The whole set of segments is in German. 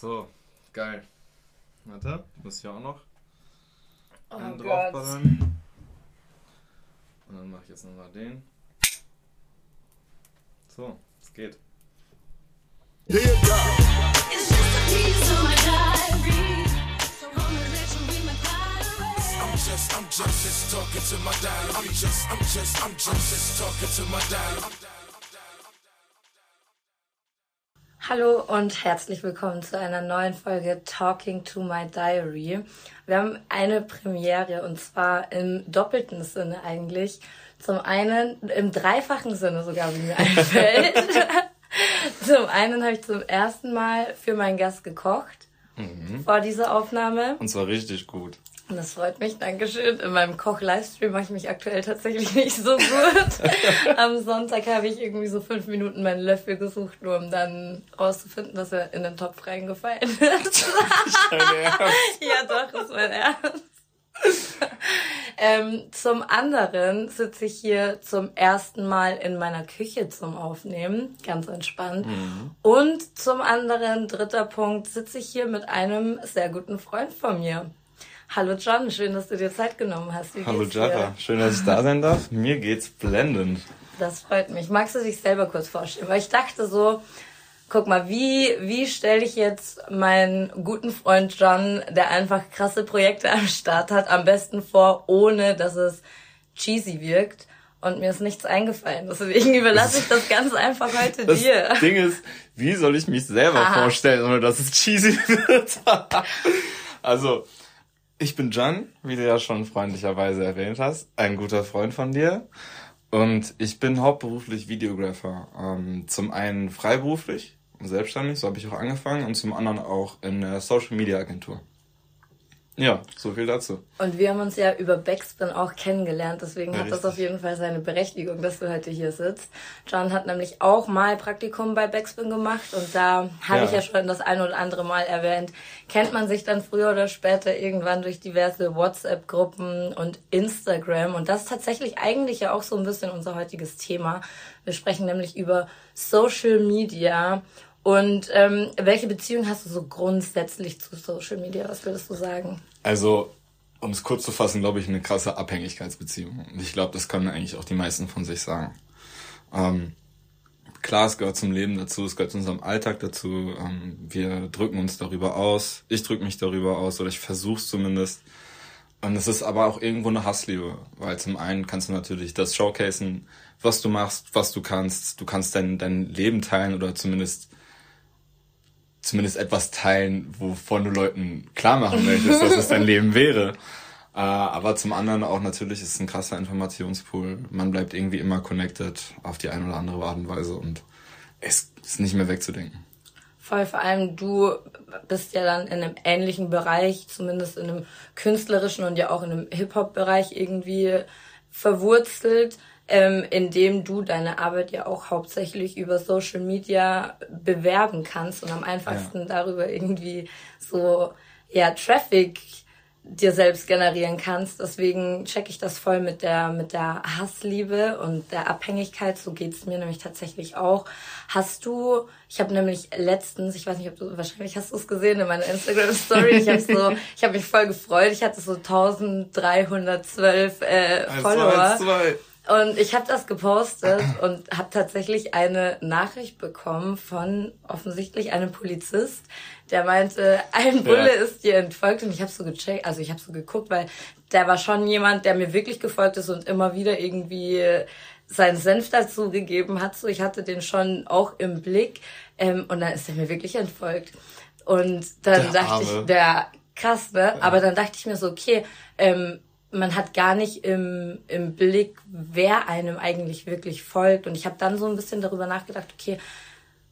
So, geil. Warte, muss hier auch noch Oh einen Gott. draufballern. Und dann mache ich jetzt nochmal den. So, es geht. I'm just, I'm just, just talking to my diary. I'm just, I'm just, I'm just, just talking to my diary. Hallo und herzlich willkommen zu einer neuen Folge Talking to My Diary. Wir haben eine Premiere und zwar im doppelten Sinne eigentlich. Zum einen, im dreifachen Sinne sogar, wie mir einfällt. zum einen habe ich zum ersten Mal für meinen Gast gekocht vor dieser Aufnahme. Und zwar richtig gut. Das freut mich, Dankeschön. In meinem Koch-Livestream mache ich mich aktuell tatsächlich nicht so gut. Am Sonntag habe ich irgendwie so fünf Minuten meinen Löffel gesucht, nur um dann rauszufinden, dass er in den Topf reingefallen ist. ja, doch, ist mein Ernst. ähm, zum anderen sitze ich hier zum ersten Mal in meiner Küche zum Aufnehmen, ganz entspannt. Und zum anderen, dritter Punkt, sitze ich hier mit einem sehr guten Freund von mir. Hallo John, schön, dass du dir Zeit genommen hast. Wie Hallo? Jara, schön, dass ich da sein darf. Mir geht's blendend. Das freut mich. Magst du dich selber kurz vorstellen? Weil ich dachte so, guck mal, wie, wie stelle ich jetzt meinen guten Freund John, der einfach krasse Projekte am Start hat, am besten vor, ohne dass es cheesy wirkt? Und mir ist nichts eingefallen. Deswegen überlasse ich das ganz einfach heute Das dir. Ding ist, wie soll ich mich selber Aha. vorstellen, ohne dass es cheesy wird? also, ich bin Jan, wie du ja schon freundlicherweise erwähnt hast, ein guter Freund von dir. Und ich bin hauptberuflich Videographer. Ähm, zum einen freiberuflich, selbstständig, so habe ich auch angefangen, und zum anderen auch in der Social Media Agentur. Ja, so viel dazu. Und wir haben uns ja über Backspin auch kennengelernt, deswegen Ja, hat das richtig. auf jeden Fall seine Berechtigung, dass du heute hier sitzt. John hat nämlich auch mal Praktikum bei Backspin gemacht und da habe Ja. ich ja schon das ein oder andere Mal erwähnt, kennt man sich dann früher oder später irgendwann durch diverse WhatsApp-Gruppen und Instagram und das ist tatsächlich eigentlich ja auch so ein bisschen unser heutiges Thema. Wir sprechen nämlich über Social Media und ähm, welche Beziehung hast du so grundsätzlich zu Social Media? Was würdest du sagen? Also, um es kurz zu fassen, glaube ich, eine krasse Abhängigkeitsbeziehung. Und ich glaube, das können eigentlich auch die meisten von sich sagen. Ähm, klar, es gehört zum Leben dazu, es gehört zu unserem Alltag dazu. Ähm, wir drücken uns darüber aus. Ich drücke mich darüber aus oder ich versuche es zumindest. Und es ist aber auch irgendwo eine Hassliebe, weil zum einen kannst du natürlich das showcasen, was du machst, was du kannst. Du kannst dein, dein Leben teilen oder zumindest zumindest etwas teilen, wovon du Leuten klar machen möchtest, dass es dein Leben wäre. Äh, aber zum anderen auch natürlich ist es ein krasser Informationspool. Man bleibt irgendwie immer connected auf die eine oder andere Art und Weise und es ist nicht mehr wegzudenken. Voll, vor allem du bist ja dann in einem ähnlichen Bereich, zumindest in einem künstlerischen und ja auch in einem Hip-Hop-Bereich irgendwie verwurzelt, ähm, in dem du deine Arbeit ja auch hauptsächlich über Social Media bewerben kannst und am einfachsten darüber irgendwie so, ja, Traffic dir selbst generieren kannst. Deswegen check ich das voll mit der mit der Hassliebe und der Abhängigkeit. So geht's mir nämlich tatsächlich auch. Hast du? Ich habe nämlich letztens, ich weiß nicht, ob du wahrscheinlich hast du es gesehen in meiner Instagram Story. Ich habe so, ich habe mich voll gefreut. Ich hatte so 1312 äh, Follower. Und ich habe das gepostet und habe tatsächlich eine Nachricht bekommen von offensichtlich einem Polizist, der meinte, ein Bulle Ja. ist dir entfolgt und ich habe so gecheckt, also ich habe so geguckt, weil der war schon jemand, der mir wirklich gefolgt ist und immer wieder irgendwie seinen Senf dazu gegeben hat. So, ich hatte den schon auch im Blick ähm, und dann ist er mir wirklich entfolgt. Und dann Der dachte Arme. ich, der krass, ne? Aber dann dachte ich mir so, okay, ähm, man hat gar nicht im, im Blick, wer einem eigentlich wirklich folgt. Und ich habe dann so ein bisschen darüber nachgedacht, okay,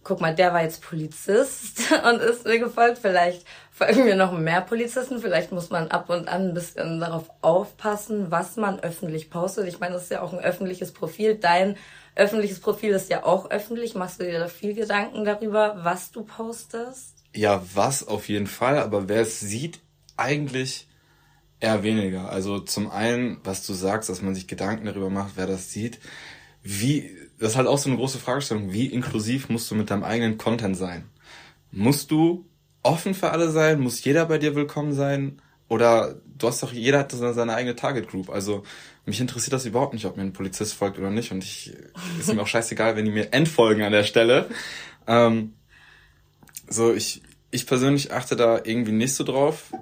guck mal, der war jetzt Polizist und ist mir gefolgt. Vielleicht folgen mir noch mehr Polizisten. Vielleicht muss man ab und an ein bisschen darauf aufpassen, was man öffentlich postet. Ich meine, das ist ja auch ein öffentliches Profil. Dein öffentliches Profil ist ja auch öffentlich. Machst du dir da viel Gedanken darüber, was du postest? Ja, was auf jeden Fall, aber wer es sieht, eigentlich eher weniger. Also zum einen, was du sagst, dass man sich Gedanken darüber macht, wer das sieht. Wie, das ist halt auch so eine große Fragestellung, wie inklusiv musst du mit deinem eigenen Content sein? Musst du offen für alle sein? Muss jeder bei dir willkommen sein? Oder du hast doch, jeder hat seine eigene Target Group. Also mich interessiert das überhaupt nicht, ob mir ein Polizist folgt oder nicht. Und ich ist mir auch scheißegal, wenn die mir entfolgen an der Stelle. Ähm, so, ich, ich persönlich achte da irgendwie nicht so drauf.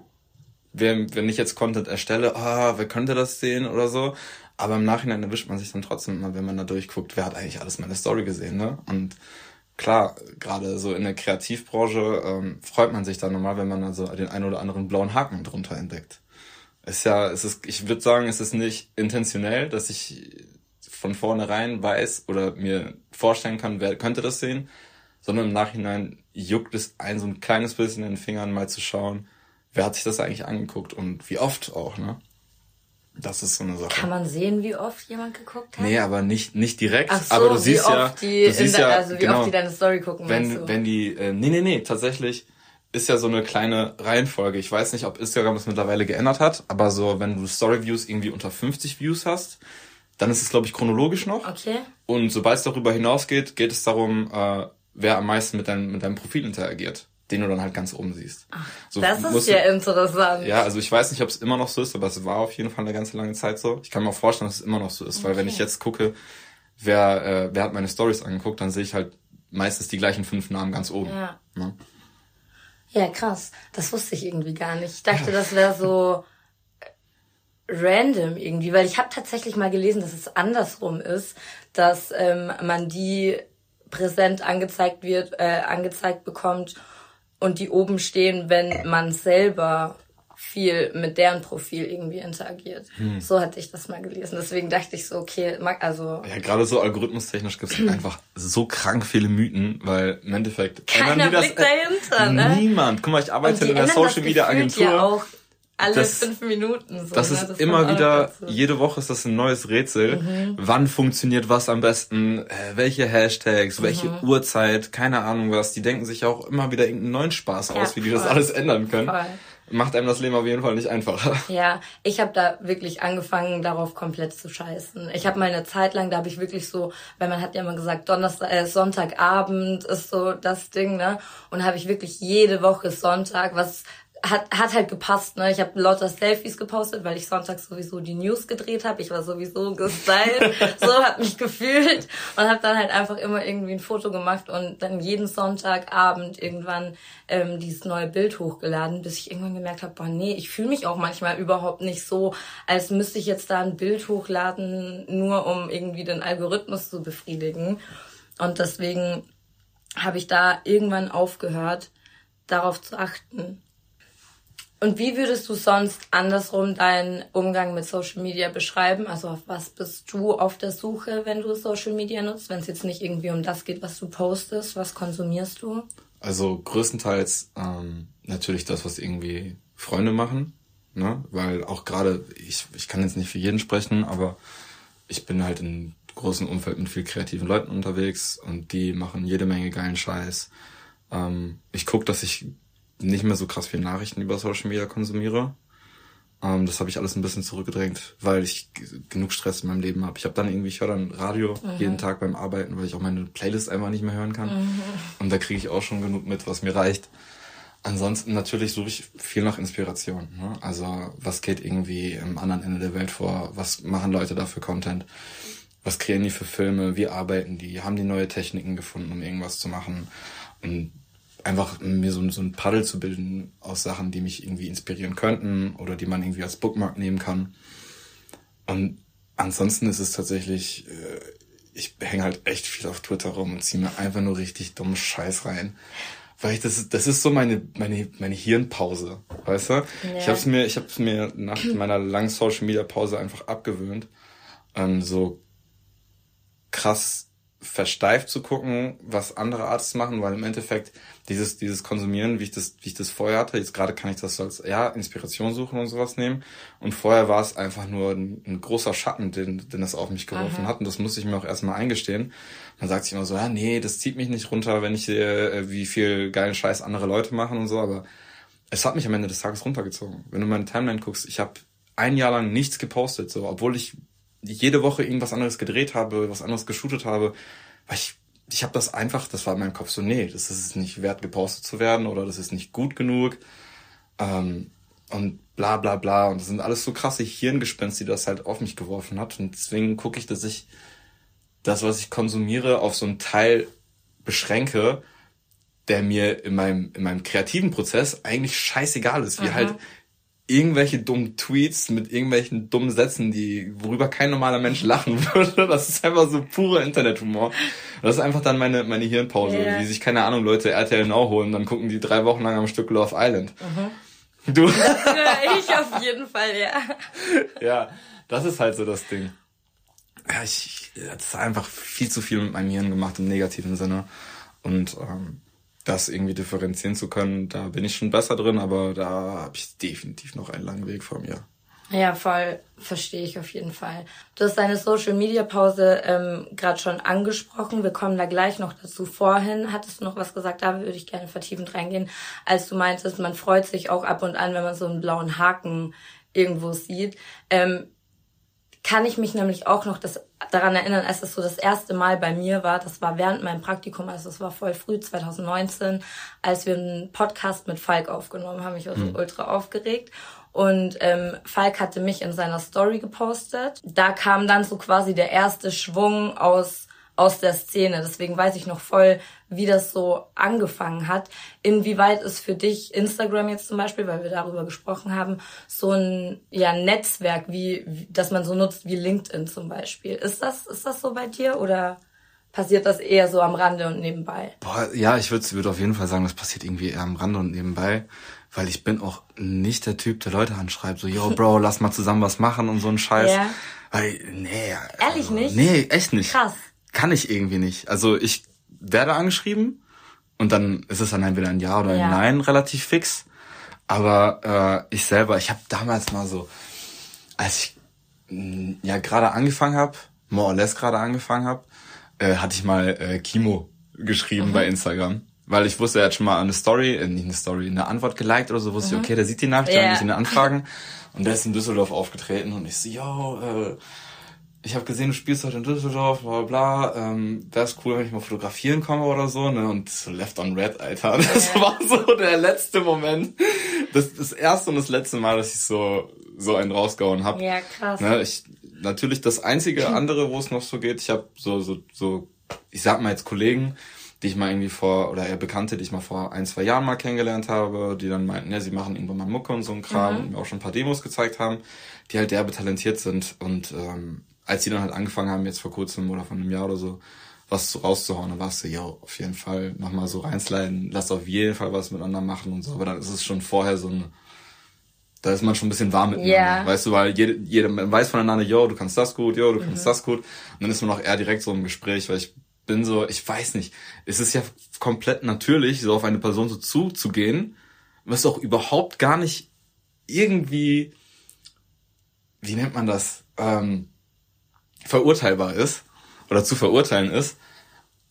Wenn, wenn ich jetzt Content erstelle, ah, wer könnte das sehen oder so. Aber im Nachhinein erwischt man sich dann trotzdem immer, wenn man da durchguckt, wer hat eigentlich alles meine Story gesehen, ne? Und klar, gerade so in der Kreativbranche ähm, freut man sich dann nochmal, wenn man also den einen oder anderen blauen Haken drunter entdeckt. Ist ja, es ist, ich würde sagen, es ist nicht intentionell, dass ich von vornherein weiß oder mir vorstellen kann, wer könnte das sehen, sondern im Nachhinein juckt es ein so ein kleines bisschen in den Fingern, mal zu schauen, wer hat sich das eigentlich angeguckt und wie oft auch, ne? Das ist so eine Sache. Kann man sehen, wie oft jemand geguckt hat? Nee, aber nicht, nicht direkt. Ach so, aber du wie siehst oft ja, die du siehst ja, also wie genau, oft die deine Story gucken, wenn, du? wenn die, äh, nee, nee, nee, tatsächlich ist ja so eine kleine Reihenfolge. Ich weiß nicht, ob Instagram das mittlerweile geändert hat, aber so, wenn du Story-Views irgendwie unter 50 Views hast, dann ist es, glaube ich, chronologisch noch. Okay. Und sobald es darüber hinausgeht, geht es darum, äh, wer am meisten mit, dein, mit deinem Profil interagiert, den du dann halt ganz oben siehst. So Das ist ja du- interessant. ja, also ich weiß nicht, ob es immer noch so ist, aber es war auf jeden Fall eine ganze lange Zeit so. Ich kann mir auch vorstellen, dass es immer noch so ist, weil wenn ich jetzt gucke, wer, äh, wer hat meine Stories angeguckt, dann sehe ich halt meistens die gleichen fünf Namen ganz oben. Ja. Ne? Ja, krass. Das wusste ich irgendwie gar nicht. Ich dachte, das wäre so äh, random irgendwie, weil ich habe tatsächlich mal gelesen, dass es andersrum ist, dass ähm, man die präsent angezeigt wird, äh, angezeigt bekommt und die oben stehen, wenn man selber viel mit deren Profil irgendwie interagiert. So hatte ich das mal gelesen. Deswegen dachte ich so, okay, mag- also Ja, gerade so algorithmustechnisch gibt es einfach so krank viele Mythen, weil im Endeffekt Keiner die das, blickt dahinter, ne? Niemand. Guck mal, ich arbeite in das Social Media Agentur. ja auch alle Das- fünf Minuten. So, Das ne? ist kommt immer wieder, jede Woche ist das ein neues Rätsel. Mhm. Wann funktioniert was am besten? Welche Hashtags? Welche Mhm. Uhrzeit? Keine Ahnung was. Die denken sich auch immer wieder irgendeinen neuen Spaß Ja, aus, wie die das alles ändern können. Voll. Macht einem das Leben auf jeden Fall nicht einfacher. Ja, ich habe da wirklich angefangen, darauf komplett zu scheißen. Ich habe mal eine Zeit lang, da habe ich wirklich so, weil man hat ja immer gesagt, Donnerstag, äh, Sonntagabend ist so das Ding, ne? Und habe ich wirklich jede Woche Sonntag, was hat, hat halt gepasst, ne? Ich habe lauter Selfies gepostet, weil ich sonntags sowieso die News gedreht habe. Ich war sowieso gestylt, so hat mich gefühlt und habe dann halt einfach immer irgendwie ein Foto gemacht und dann jeden Sonntagabend irgendwann ähm, dieses neue Bild hochgeladen, bis ich irgendwann gemerkt habe, boah, nee, ich fühle mich auch manchmal überhaupt nicht so, als müsste ich jetzt da ein Bild hochladen, nur um irgendwie den Algorithmus zu befriedigen. Und deswegen habe ich da irgendwann aufgehört, darauf zu achten. Und wie würdest du sonst andersrum deinen Umgang mit Social Media beschreiben? Also auf was bist du auf der Suche, wenn du Social Media nutzt? Wenn es jetzt nicht irgendwie um das geht, was du postest, was konsumierst du? Also größtenteils ähm, natürlich das, was irgendwie Freunde machen, ne? Weil auch gerade, ich, ich kann jetzt nicht für jeden sprechen, aber ich bin halt in großen Umfeld mit viel kreativen Leuten unterwegs und die machen jede Menge geilen Scheiß. Ähm, ich guck, dass ich nicht mehr so krass viel Nachrichten über Social Media konsumiere. Ähm, das habe ich alles ein bisschen zurückgedrängt, weil ich genug Stress in meinem Leben habe. Ich habe dann irgendwie, ich höre dann Radio jeden Tag beim Arbeiten, weil ich auch meine Playlist einfach nicht mehr hören kann. Und da kriege ich auch schon genug mit, was mir reicht. Ansonsten natürlich suche ich viel nach Inspiration. Ne? Also was geht irgendwie am anderen Ende der Welt vor? Was machen Leute da für Content? Was kreieren die für Filme? Wie arbeiten die? Haben die neue Techniken gefunden, um irgendwas zu machen? Und einfach mir so, ein- so ein Paddel zu bilden aus Sachen, die mich irgendwie inspirieren könnten oder die man irgendwie als Bookmark nehmen kann. Und ansonsten ist es tatsächlich, äh, ich hänge halt echt viel auf Twitter rum und ziehe mir einfach nur richtig dummen Scheiß rein. Weil ich das, ist- das ist so meine, meine, meine Hirnpause, weißt du? Ich hab's mir, ich hab's mir nach meiner langen Social Media Pause einfach abgewöhnt, ähm, so krass versteift zu gucken, was andere Artists machen, weil im Endeffekt dieses, dieses Konsumieren, wie ich das, wie ich das vorher hatte, jetzt gerade kann ich das als, ja, Inspiration suchen und sowas nehmen. Und vorher war es einfach nur ein, ein großer Schatten, den, den das auf mich geworfen hat. Und das musste ich mir auch erstmal eingestehen. Man sagt sich immer so, ja, nee, das zieht mich nicht runter, wenn ich sehe, äh, wie viel geilen Scheiß andere Leute machen und so, aber es hat mich am Ende des Tages runtergezogen. Wenn du meine Timeline guckst, ich habe ein Jahr lang nichts gepostet, so, obwohl ich jede Woche irgendwas anderes gedreht habe, was anderes geshootet habe, weil ich ich habe das einfach, das war in meinem Kopf so, nee, das ist es nicht wert, gepostet zu werden oder das ist nicht gut genug. Ähm, und bla bla bla. Und das sind alles so krasse Hirngespinste, die das halt auf mich geworfen hat. Und deswegen gucke ich, dass ich das, was ich konsumiere, auf so einen Teil beschränke, der mir in meinem, in meinem kreativen Prozess eigentlich scheißegal ist. Wie halt irgendwelche dummen Tweets mit irgendwelchen dummen Sätzen, die, worüber kein normaler Mensch lachen würde. Das ist einfach so purer Internethumor. Das ist einfach dann meine, meine Hirnpause, Ja. wie sich, keine Ahnung, Leute RTL Now holen, dann gucken die drei Wochen lang am Stück Love Island. Du, Ja, ich auf jeden Fall, ja. ja, das ist halt so das Ding. Ja, ich, das ist einfach viel zu viel mit meinem Hirn gemacht im negativen Sinne. Und ähm, das irgendwie differenzieren zu können, da bin ich schon besser drin, aber da habe ich definitiv noch einen langen Weg vor mir. Ja, voll verstehe ich auf jeden Fall. Du hast deine Social Media Pause ähm, gerade schon angesprochen. Wir kommen da gleich noch dazu. Vorhin hattest du noch was gesagt, da würde ich gerne vertiefend reingehen, als du meintest, man freut sich auch ab und an, wenn man so einen blauen Haken irgendwo sieht. Ähm, kann ich mich nämlich auch noch das, daran erinnern, als es so das erste Mal bei mir war. Das war während meinem Praktikum, also es war voll früh, 2019, als wir einen Podcast mit Falk aufgenommen haben. Ich war so ultra aufgeregt. Und ähm, Falk hatte mich in seiner Story gepostet. Da kam dann so quasi der erste Schwung aus aus der Szene. Deswegen weiß ich noch voll, wie das so angefangen hat. Inwieweit ist für dich Instagram jetzt zum Beispiel, weil wir darüber gesprochen haben, so ein ja, Netzwerk, wie, wie das man so nutzt wie LinkedIn zum Beispiel. Ist das, ist das so bei dir oder passiert das eher so am Rande und nebenbei? Boah, ja, ich würde würd auf jeden Fall sagen, das passiert irgendwie eher am Rande und nebenbei, weil ich bin auch nicht der Typ, der Leute anschreibt, so, yo, Bro, lass mal zusammen was machen und so ein Scheiß. Ja. Weil, nee. Ehrlich nicht? Nee, echt nicht. Krass. Kann ich irgendwie nicht. Also ich werde angeschrieben und dann ist es dann entweder ein Ja oder ein Ja. Nein relativ fix. Aber äh, ich selber, ich habe damals mal so, als ich mh, ja gerade angefangen habe, more or less gerade angefangen habe, äh, hatte ich mal äh, Kimo geschrieben bei Instagram. Weil ich wusste, er hat schon mal eine Story, äh, nicht eine Story, eine Antwort geliked oder so, wusste ich, okay, der sieht die Nachricht, yeah. nicht in den Anfragen. Und der ist in Düsseldorf aufgetreten und ich so, yo, äh, ich habe gesehen, du spielst heute in Düsseldorf, bla bla bla. Ähm, Wäre es cool, wenn ich mal fotografieren komme oder so, ne? Und so left on red, Alter. Das war so der letzte Moment. Das, das erste und das letzte Mal, dass ich so, so einen rausgehauen hab. Ja, krass. Ne, ich, natürlich das einzige andere, wo es noch so geht, ich habe so, so, so, ich sag mal jetzt Kollegen, die ich mal irgendwie vor, oder eher Bekannte, die ich mal vor ein, zwei Jahren mal kennengelernt habe, die dann meinten, ja, sie machen irgendwann mal Mucke und so ein Kram und mir auch schon ein paar Demos gezeigt haben, die halt derbe talentiert sind und ähm, als die dann halt angefangen haben, jetzt vor kurzem oder vor einem Jahr oder so, was so rauszuhauen, dann warst du, ja, auf jeden Fall nochmal so reinsliden, lass auf jeden Fall was miteinander machen und so, aber dann ist es schon vorher so ein, da ist man schon ein bisschen warm miteinander. Ja. Weißt du, weil jede, jeder man weiß voneinander, yo, du kannst das gut, yo, du kannst das gut. Und dann ist man auch eher direkt so im Gespräch, weil ich bin so, ich weiß nicht, es ist ja komplett natürlich, so auf eine Person so zuzugehen, was auch überhaupt gar nicht irgendwie, wie nennt man das, ähm, verurteilbar ist oder zu verurteilen ist.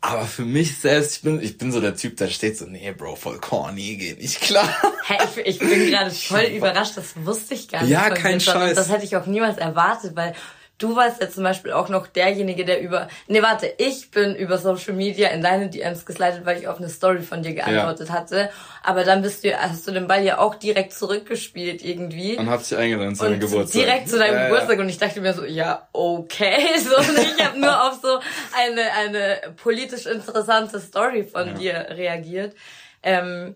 Aber für mich selbst, ich bin, ich bin so der Typ, der steht so, nee, Bro, voll corny, geht nicht klar. Hä, ich, ich bin gerade voll überrascht, das wusste ich gar nicht. Ja, kein Scheiß. Das hätte ich auch niemals erwartet, weil du warst ja zum Beispiel auch noch derjenige, der über... Nee, warte, ich bin über Social Media in deine DMs geslidet, weil ich auf eine Story von dir geantwortet hatte. Aber dann bist du, hast du den Ball ja auch direkt zurückgespielt irgendwie. Und hat sich eingeladen zu seinem Und Geburtstag. direkt zu deinem Ja, ja. Geburtstag und ich dachte mir so, ja, okay. So, ich habe nur auf so eine, eine politisch interessante Story von Ja. dir reagiert. Ähm,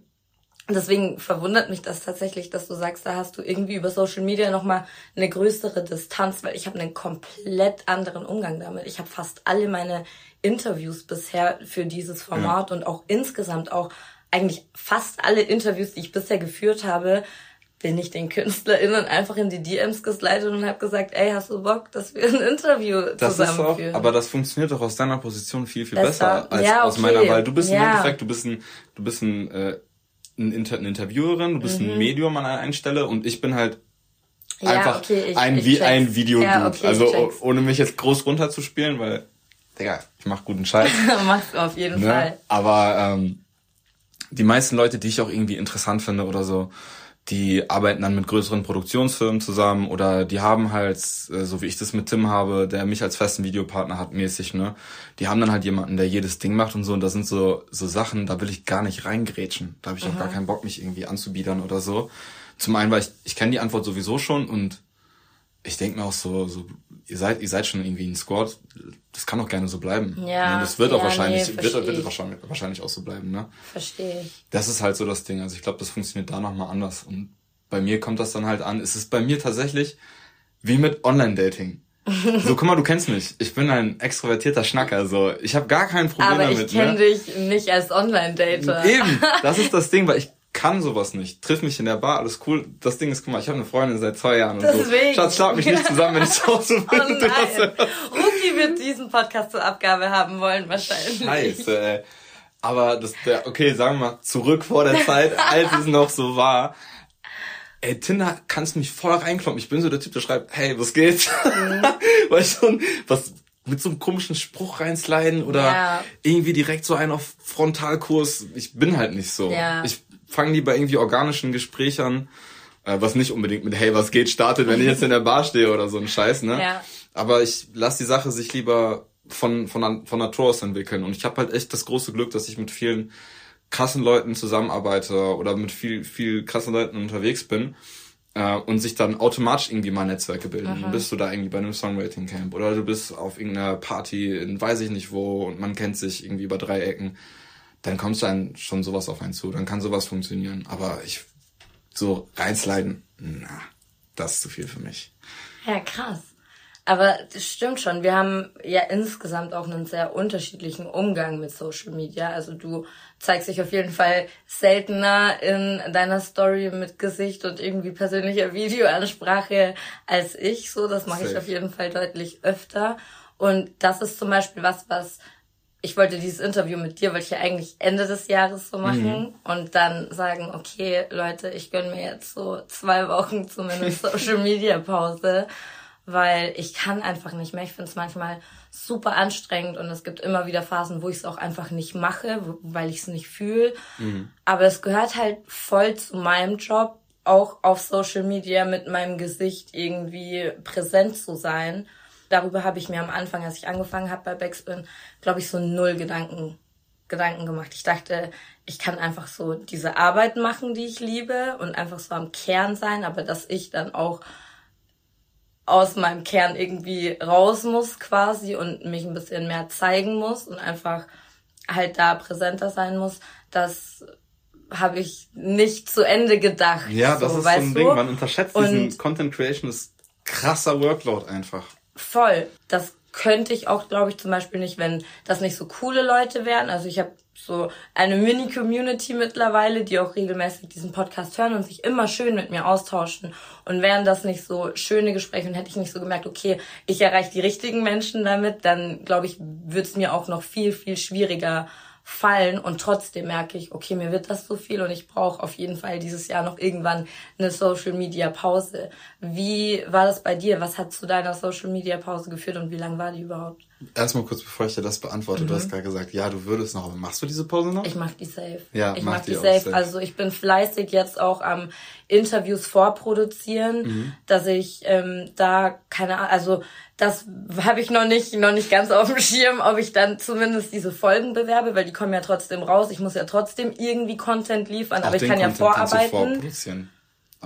deswegen verwundert mich das tatsächlich, dass du sagst, da hast du irgendwie über Social Media nochmal eine größere Distanz, weil ich habe einen komplett anderen Umgang damit. Ich habe fast alle meine Interviews bisher für dieses Format und auch insgesamt auch eigentlich fast alle Interviews, die ich bisher geführt habe, bin ich den KünstlerInnen einfach in die DMs geslidet und habe gesagt, ey, hast du Bock, dass wir ein Interview Das ist auch, zusammenführen? aber das funktioniert doch aus deiner Position viel, viel Besser. besser als Ja, aus okay. meiner, weil du bist im Ja. Endeffekt, du bist ein, du bist ein, äh, ein Inter eine Interviewerin, du bist ein Medium an einer Stelle und ich bin halt Mhm. Ja, einfach okay, ich- ein, ich wie ein Videodude. Ja, okay, also oh- ohne mich jetzt groß runterzuspielen, weil, Digga, ich mach guten Scheiß. Machst du auf jeden ne? Fall. Aber ähm, die meisten Leute, die ich auch irgendwie interessant finde oder so, die arbeiten dann mit größeren Produktionsfirmen zusammen oder die haben halt, äh, so wie ich das mit Tim habe, der mich als festen Videopartner hat mäßig, ne? Die haben dann halt jemanden, der jedes Ding macht und so und das sind so so Sachen, da will ich gar nicht reingrätschen. Da habe ich auch gar keinen Bock, mich irgendwie anzubiedern oder so. Zum einen, weil ich, ich kenne die Antwort sowieso schon und ich denke mir auch so, so ihr seid ihr seid schon irgendwie ein Squad, das kann auch gerne so bleiben. Ja, Ne? Das wird auch ja, wahrscheinlich nee, wird, wird ich. wahrscheinlich wahrscheinlich auch so bleiben, ne? Verstehe ich. Das ist halt so das Ding. Also ich glaube, das funktioniert da nochmal anders. Und bei mir kommt das dann halt an. Es ist bei mir tatsächlich wie mit Online-Dating. So, guck mal, du kennst mich. Ich bin ein extrovertierter Schnacker. So, ich habe gar kein Problem Aber damit. ich kenne ne? dich nicht als Online-Dater. Eben, das ist das Ding, weil ich kann sowas nicht. Triff mich in der Bar, alles cool. Das Ding ist, guck mal, ich habe eine Freundin seit zwei Jahren und Deswegen. so. Schatz, schlag mich nicht zusammen, wenn ich zu Hause bin. Oh nein. Ruki wird diesen Podcast zur Abgabe haben wollen, wahrscheinlich. Scheiße, ey. Aber das, der, okay, sagen wir mal, zurück vor der Zeit, als es noch so war. Ey, Tinder kannst mich voll reinkloppen. Ich bin so der Typ, der schreibt, hey, was geht? Mhm. weißt du, was, mit so einem komischen Spruch reinsliden oder Ja. irgendwie direkt so einen auf Frontalkurs. Ich bin halt nicht so. Ja. Ich fange lieber irgendwie organischen Gespräch an, äh, was nicht unbedingt mit, hey, was geht, startet, wenn ich jetzt in der Bar stehe oder so ein Scheiß, ne? Ja. Aber ich lasse die Sache sich lieber von, von, von Natur aus entwickeln. Und ich habe halt echt das große Glück, dass ich mit vielen krassen Leuten zusammenarbeite oder mit viel, viel krassen Leuten unterwegs bin äh, und sich dann automatisch irgendwie mal Netzwerke bilden. Dann bist du da irgendwie bei einem Songwriting Camp oder du bist auf irgendeiner Party in weiß ich nicht wo und man kennt sich irgendwie über drei Ecken. Dann kommst du dann schon sowas auf einen zu. Dann kann sowas funktionieren. Aber ich so reinsliden, na, das ist zu viel für mich. Ja, krass. Aber das stimmt schon. Wir haben ja insgesamt auch einen sehr unterschiedlichen Umgang mit Social Media. Also du zeigst dich auf jeden Fall seltener in deiner Story mit Gesicht und irgendwie persönlicher Videoansprache als ich. So, das mache ich auf jeden Fall deutlich öfter. Und das ist zum Beispiel was, was ich wollte dieses Interview mit dir, wollte ich ja eigentlich Ende des Jahres so machen und dann sagen, okay, Leute, ich gönn mir jetzt so zwei Wochen zumindest Social Media Pause, weil ich kann einfach nicht mehr. Ich finde es manchmal super anstrengend und es gibt immer wieder Phasen, wo ich es auch einfach nicht mache, weil ich es nicht fühle. Aber es gehört halt voll zu meinem Job, auch auf Social Media mit meinem Gesicht irgendwie präsent zu sein. Darüber habe ich mir am Anfang, als ich angefangen habe bei Backspin, glaube ich, so null Gedanken, Gedanken gemacht. Ich dachte, ich kann einfach so diese Arbeit machen, die ich liebe und einfach so am Kern sein, aber dass ich dann auch aus meinem Kern irgendwie raus muss quasi und mich ein bisschen mehr zeigen muss und einfach halt da präsenter sein muss, das habe ich nicht zu Ende gedacht. Ja, das so, ist so ein? Ding. Man unterschätzt diesen Und- Content Creation ist krasser Workload einfach. Voll. Das könnte ich auch, glaube ich, zum Beispiel nicht, wenn das nicht so coole Leute wären. Also ich habe so eine Mini-Community mittlerweile, die auch regelmäßig diesen Podcast hören und sich immer schön mit mir austauschen. Und wären das nicht so schöne Gespräche und hätte ich nicht so gemerkt, okay, ich erreiche die richtigen Menschen damit, dann glaube ich, würde es mir auch noch viel, viel schwieriger fallen und trotzdem merke ich, okay, mir wird das so viel und ich brauche auf jeden Fall dieses Jahr noch irgendwann eine Social Media Pause. Wie war das bei dir? Was hat zu deiner Social Media Pause geführt und wie lang war die überhaupt? Erstmal kurz, bevor ich dir das beantworte, du hast gerade gesagt, ja, du würdest noch, aber machst du diese Pause noch? Mhm. Ich mach die safe. Ja, ich mach mach die die safe. safe. Also ich bin fleißig jetzt auch am Interviews vorproduzieren, Mhm. dass ich ähm, da keine Ahnung, also das habe ich noch nicht noch nicht ganz auf dem Schirm, ob ich dann zumindest diese Folgen bewerbe, weil die kommen ja trotzdem raus. Ich muss ja trotzdem irgendwie Content liefern, Auch aber ich kann ja Content du vorarbeiten.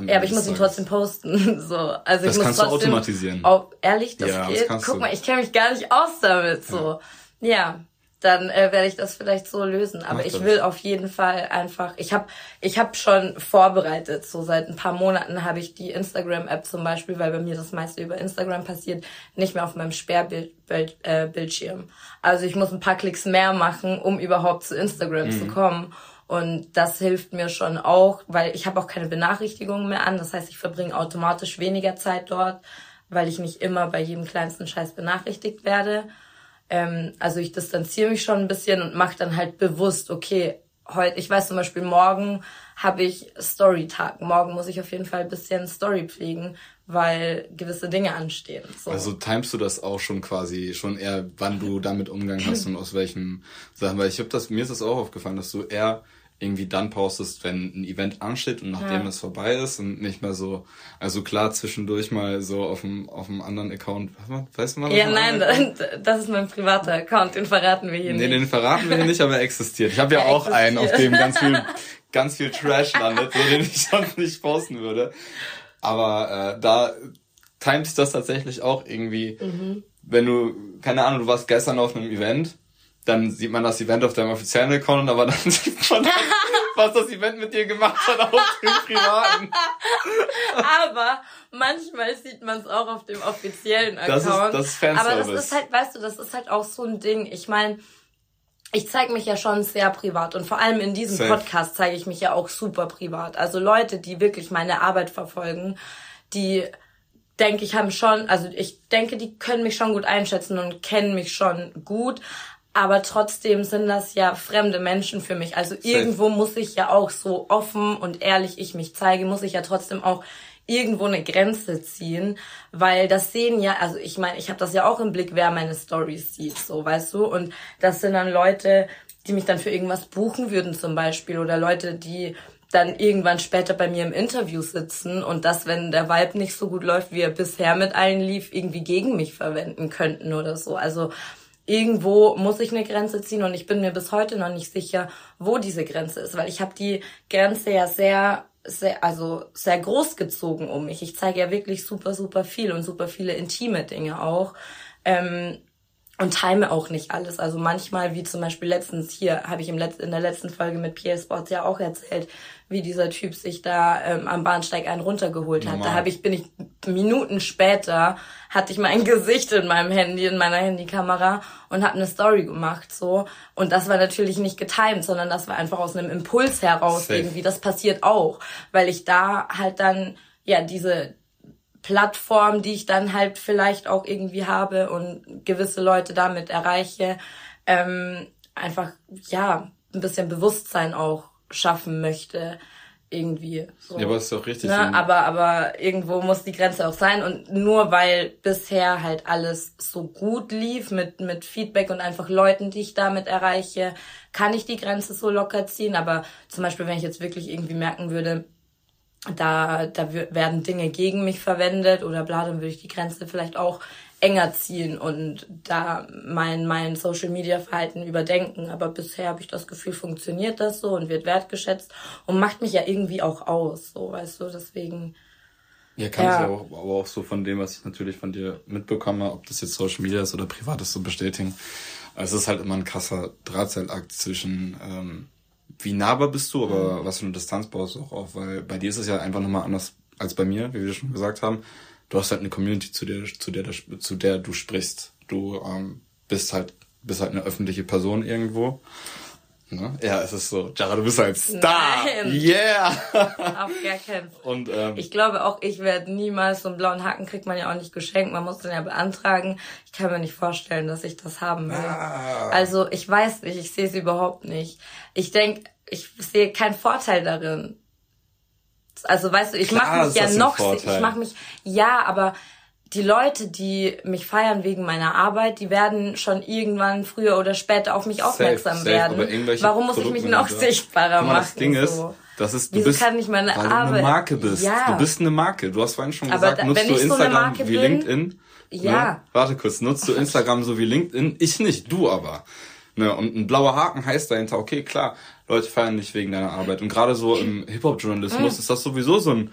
Ja, aber ich muss ihn trotzdem posten. So, also Das ich muss kannst du trotzdem automatisieren. Auch, ehrlich, das Ja, das geht. kannst Guck du. mal, ich kenne mich gar nicht aus damit. So, ja, dann äh, werde ich das vielleicht so lösen. Aber Mach ich das. will auf jeden Fall einfach. Ich habe, ich habe schon vorbereitet. So seit ein paar Monaten habe ich die Instagram-App zum Beispiel, weil bei mir das meiste über Instagram passiert, nicht mehr auf meinem Sperrbildschirm. Bild, äh. Also ich muss ein paar Klicks mehr machen, um überhaupt zu Instagram Mhm. zu kommen. Und das hilft mir schon auch, weil ich habe auch keine Benachrichtigungen mehr an. Das heißt, ich verbringe automatisch weniger Zeit dort, weil ich nicht immer bei jedem kleinsten Scheiß benachrichtigt werde. Ähm, also ich distanziere mich schon ein bisschen und mache dann halt bewusst, okay, heute, ich weiß zum Beispiel, morgen habe ich Storytag. Morgen muss ich auf jeden Fall ein bisschen Story pflegen, weil gewisse Dinge anstehen. So. Also timest du das auch schon quasi, schon eher, wann du damit Umgang hast und aus welchen Sachen, weil ich habe das, mir ist das auch aufgefallen, dass du eher irgendwie dann postest, wenn ein Event ansteht und nachdem Ja. es vorbei ist und nicht mehr so, also klar zwischendurch mal so auf dem, auf dem anderen Account, mal? was Ja, ein nein, das ist mein privater Account, den verraten wir hier Nee, nicht. den verraten wir hier nicht, aber er existiert. Ich habe ja auch einen, auf dem existiert. ganz viel, ganz viel Trash landet, so den ich sonst nicht posten würde. Aber äh, da timet sich das tatsächlich auch irgendwie, Mhm. wenn du, keine Ahnung, du warst gestern auf einem Event, dann sieht man das Event auf deinem offiziellen Account, aber dann sieht man, was das Event mit dir gemacht hat auf dem privaten. Aber manchmal sieht man es auch auf dem offiziellen Das Account. ist- das ist Aber Fanservice. das ist halt, weißt du, das ist halt auch so ein Ding. Ich meine, ich zeige mich ja schon sehr privat und vor allem in diesem Safe. Podcast zeige ich mich ja auch super privat. Also Leute, die wirklich meine Arbeit verfolgen, die denke ich haben schon, also ich denke, die können mich schon gut einschätzen und kennen mich schon gut. Aber trotzdem sind das ja fremde Menschen für mich. Also irgendwo muss ich ja auch so offen und ehrlich ich mich zeige, muss ich ja trotzdem auch irgendwo eine Grenze ziehen, weil das sehen ja, also ich meine, ich habe das ja auch im Blick, wer meine Stories sieht, so weißt du, und das sind dann Leute, die mich dann für irgendwas buchen würden zum Beispiel oder Leute, die dann irgendwann später bei mir im Interview sitzen und das, wenn der Vibe nicht so gut läuft, wie er bisher mit allen lief, irgendwie gegen mich verwenden könnten oder so. Also irgendwo muss ich eine Grenze ziehen und ich bin mir bis heute noch nicht sicher, wo diese Grenze ist, weil ich habe die Grenze ja sehr, sehr, also sehr groß gezogen um mich. Ich zeige ja wirklich super, super viel und super viele intime Dinge auch. Ähm, und time auch nicht alles. Also manchmal, wie zum Beispiel letztens hier, habe ich im Letz in der letzten Folge mit PL Sports ja auch erzählt, wie dieser Typ sich da ähm, am Bahnsteig einen runtergeholt hat. Da Normal. habe ich, bin ich Minuten später, hatte ich mein Gesicht in meinem Handy, in meiner Handykamera und habe eine Story gemacht so. Und das war natürlich nicht getimed, sondern das war einfach aus einem Impuls heraus Safe. irgendwie. Das passiert auch, weil ich da halt dann ja diese Plattform, die ich dann halt vielleicht auch irgendwie habe und gewisse Leute damit erreiche, ähm, einfach ja ein bisschen Bewusstsein auch schaffen möchte irgendwie. So. Ja, aber ist doch richtig. Ne? Aber, aber irgendwo muss die Grenze auch sein. Und nur weil bisher halt alles so gut lief mit, mit Feedback und einfach Leuten, die ich damit erreiche, kann ich die Grenze so locker ziehen. Aber zum Beispiel, wenn ich jetzt wirklich irgendwie merken würde, da, da werden Dinge gegen mich verwendet oder bla, dann würde ich die Grenze vielleicht auch enger ziehen und da mein, mein Social Media Verhalten überdenken. Aber bisher habe ich das Gefühl, funktioniert das so und wird wertgeschätzt und macht mich ja irgendwie auch aus, so, weißt du, deswegen. Ja, kann Ja. ich auch, aber auch so von dem, was ich natürlich von dir mitbekomme, ob das jetzt Social Media ist oder privat ist, so bestätigen. Also Es ist halt immer ein krasser Drahtseilakt zwischen, ähm, wie nahbar bist du, aber was für eine Distanz baust du auch auf, weil bei dir ist es ja einfach nochmal anders als bei mir, wie wir schon gesagt haben. Du hast halt eine Community, zu der, zu der, zu der du sprichst. Du ähm, bist halt, bist halt eine öffentliche Person irgendwo. Ne? Ja, es ist so, Jara, du bist halt Star. Nein. Yeah! Auf gar keinen Fall. Und ähm, Ich glaube auch, ich werde niemals so einen blauen Haken kriegt man ja auch nicht geschenkt. Man muss den ja beantragen. Ich kann mir nicht vorstellen, dass ich das haben will. Ah. Also ich weiß nicht, ich sehe es überhaupt nicht. Ich denk, ich sehe keinen Vorteil darin. Also weißt du, ich mache mich ja ein noch, ich mache mich, ja, aber die Leute, die mich feiern wegen meiner Arbeit, die werden schon irgendwann früher oder später auf mich Safe, aufmerksam safe, werden. Warum muss ich mich noch Produktmanager- sichtbarer mal, machen? Das Ding ist, so? das ist, du Wieso bist, kann ich meine weil du eine Arbeit- Marke bist. Ja. Du bist eine Marke. Du hast vorhin schon Aber gesagt, da- nutzt du so eine Instagram wie bin- LinkedIn? Ja. Ne? Warte kurz, nutzt du Instagram so wie LinkedIn? Ich nicht, du aber. Ne? Und ein blauer Haken heißt dahinter, okay, klar, Leute feiern dich wegen deiner Arbeit. Und gerade so im Hip-Hop-Journalismus ist das sowieso so ein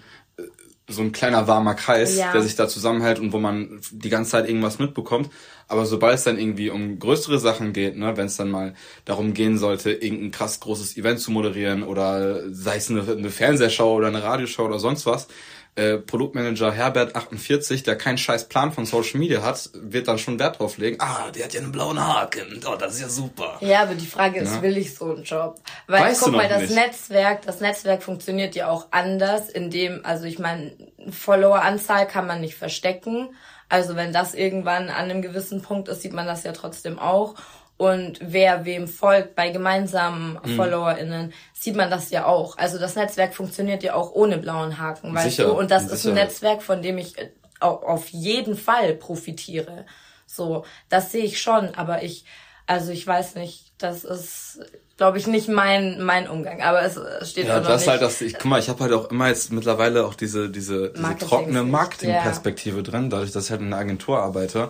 so ein kleiner warmer Kreis, Ja. der sich da zusammenhält und wo man die ganze Zeit irgendwas mitbekommt. Aber sobald es dann irgendwie um größere Sachen geht, ne, wenn es dann mal darum gehen sollte, irgendein krass großes Event zu moderieren oder sei es eine, eine Fernsehshow oder eine Radioshow oder sonst was, äh, Produktmanager Herbert 48, der keinen scheiß Plan von Social Media hat, wird dann schon Wert drauf legen. Ah, der hat ja einen blauen Haken. Oh, das ist ja super. Ja, aber die Frage ist, Ja. will ich so einen Job? Weil Weißt guck du mal, das nicht. Netzwerk, das Netzwerk funktioniert ja auch anders, indem, also ich meine, Followeranzahl kann man nicht verstecken. Also wenn das irgendwann an einem gewissen Punkt ist, sieht man das ja trotzdem auch. Und wer wem folgt bei gemeinsamen Mhm. FollowerInnen, sieht man das ja auch. Also das Netzwerk funktioniert ja auch ohne blauen Haken, weißt Sicher, du? Und das mit ist ein. Netzwerk, von dem ich äh, au- auf jeden Fall profitiere. So, das sehe ich schon, aber ich, Also ich weiß nicht, das ist, glaube ich, nicht mein mein Umgang, aber es, steht Ja, so das nicht. halt, dass ich, guck mal, ich habe halt auch immer jetzt mittlerweile auch diese, diese, diese Marketing- trockene Marketingperspektive drin, dadurch, dass ich halt in einer Agentur arbeite.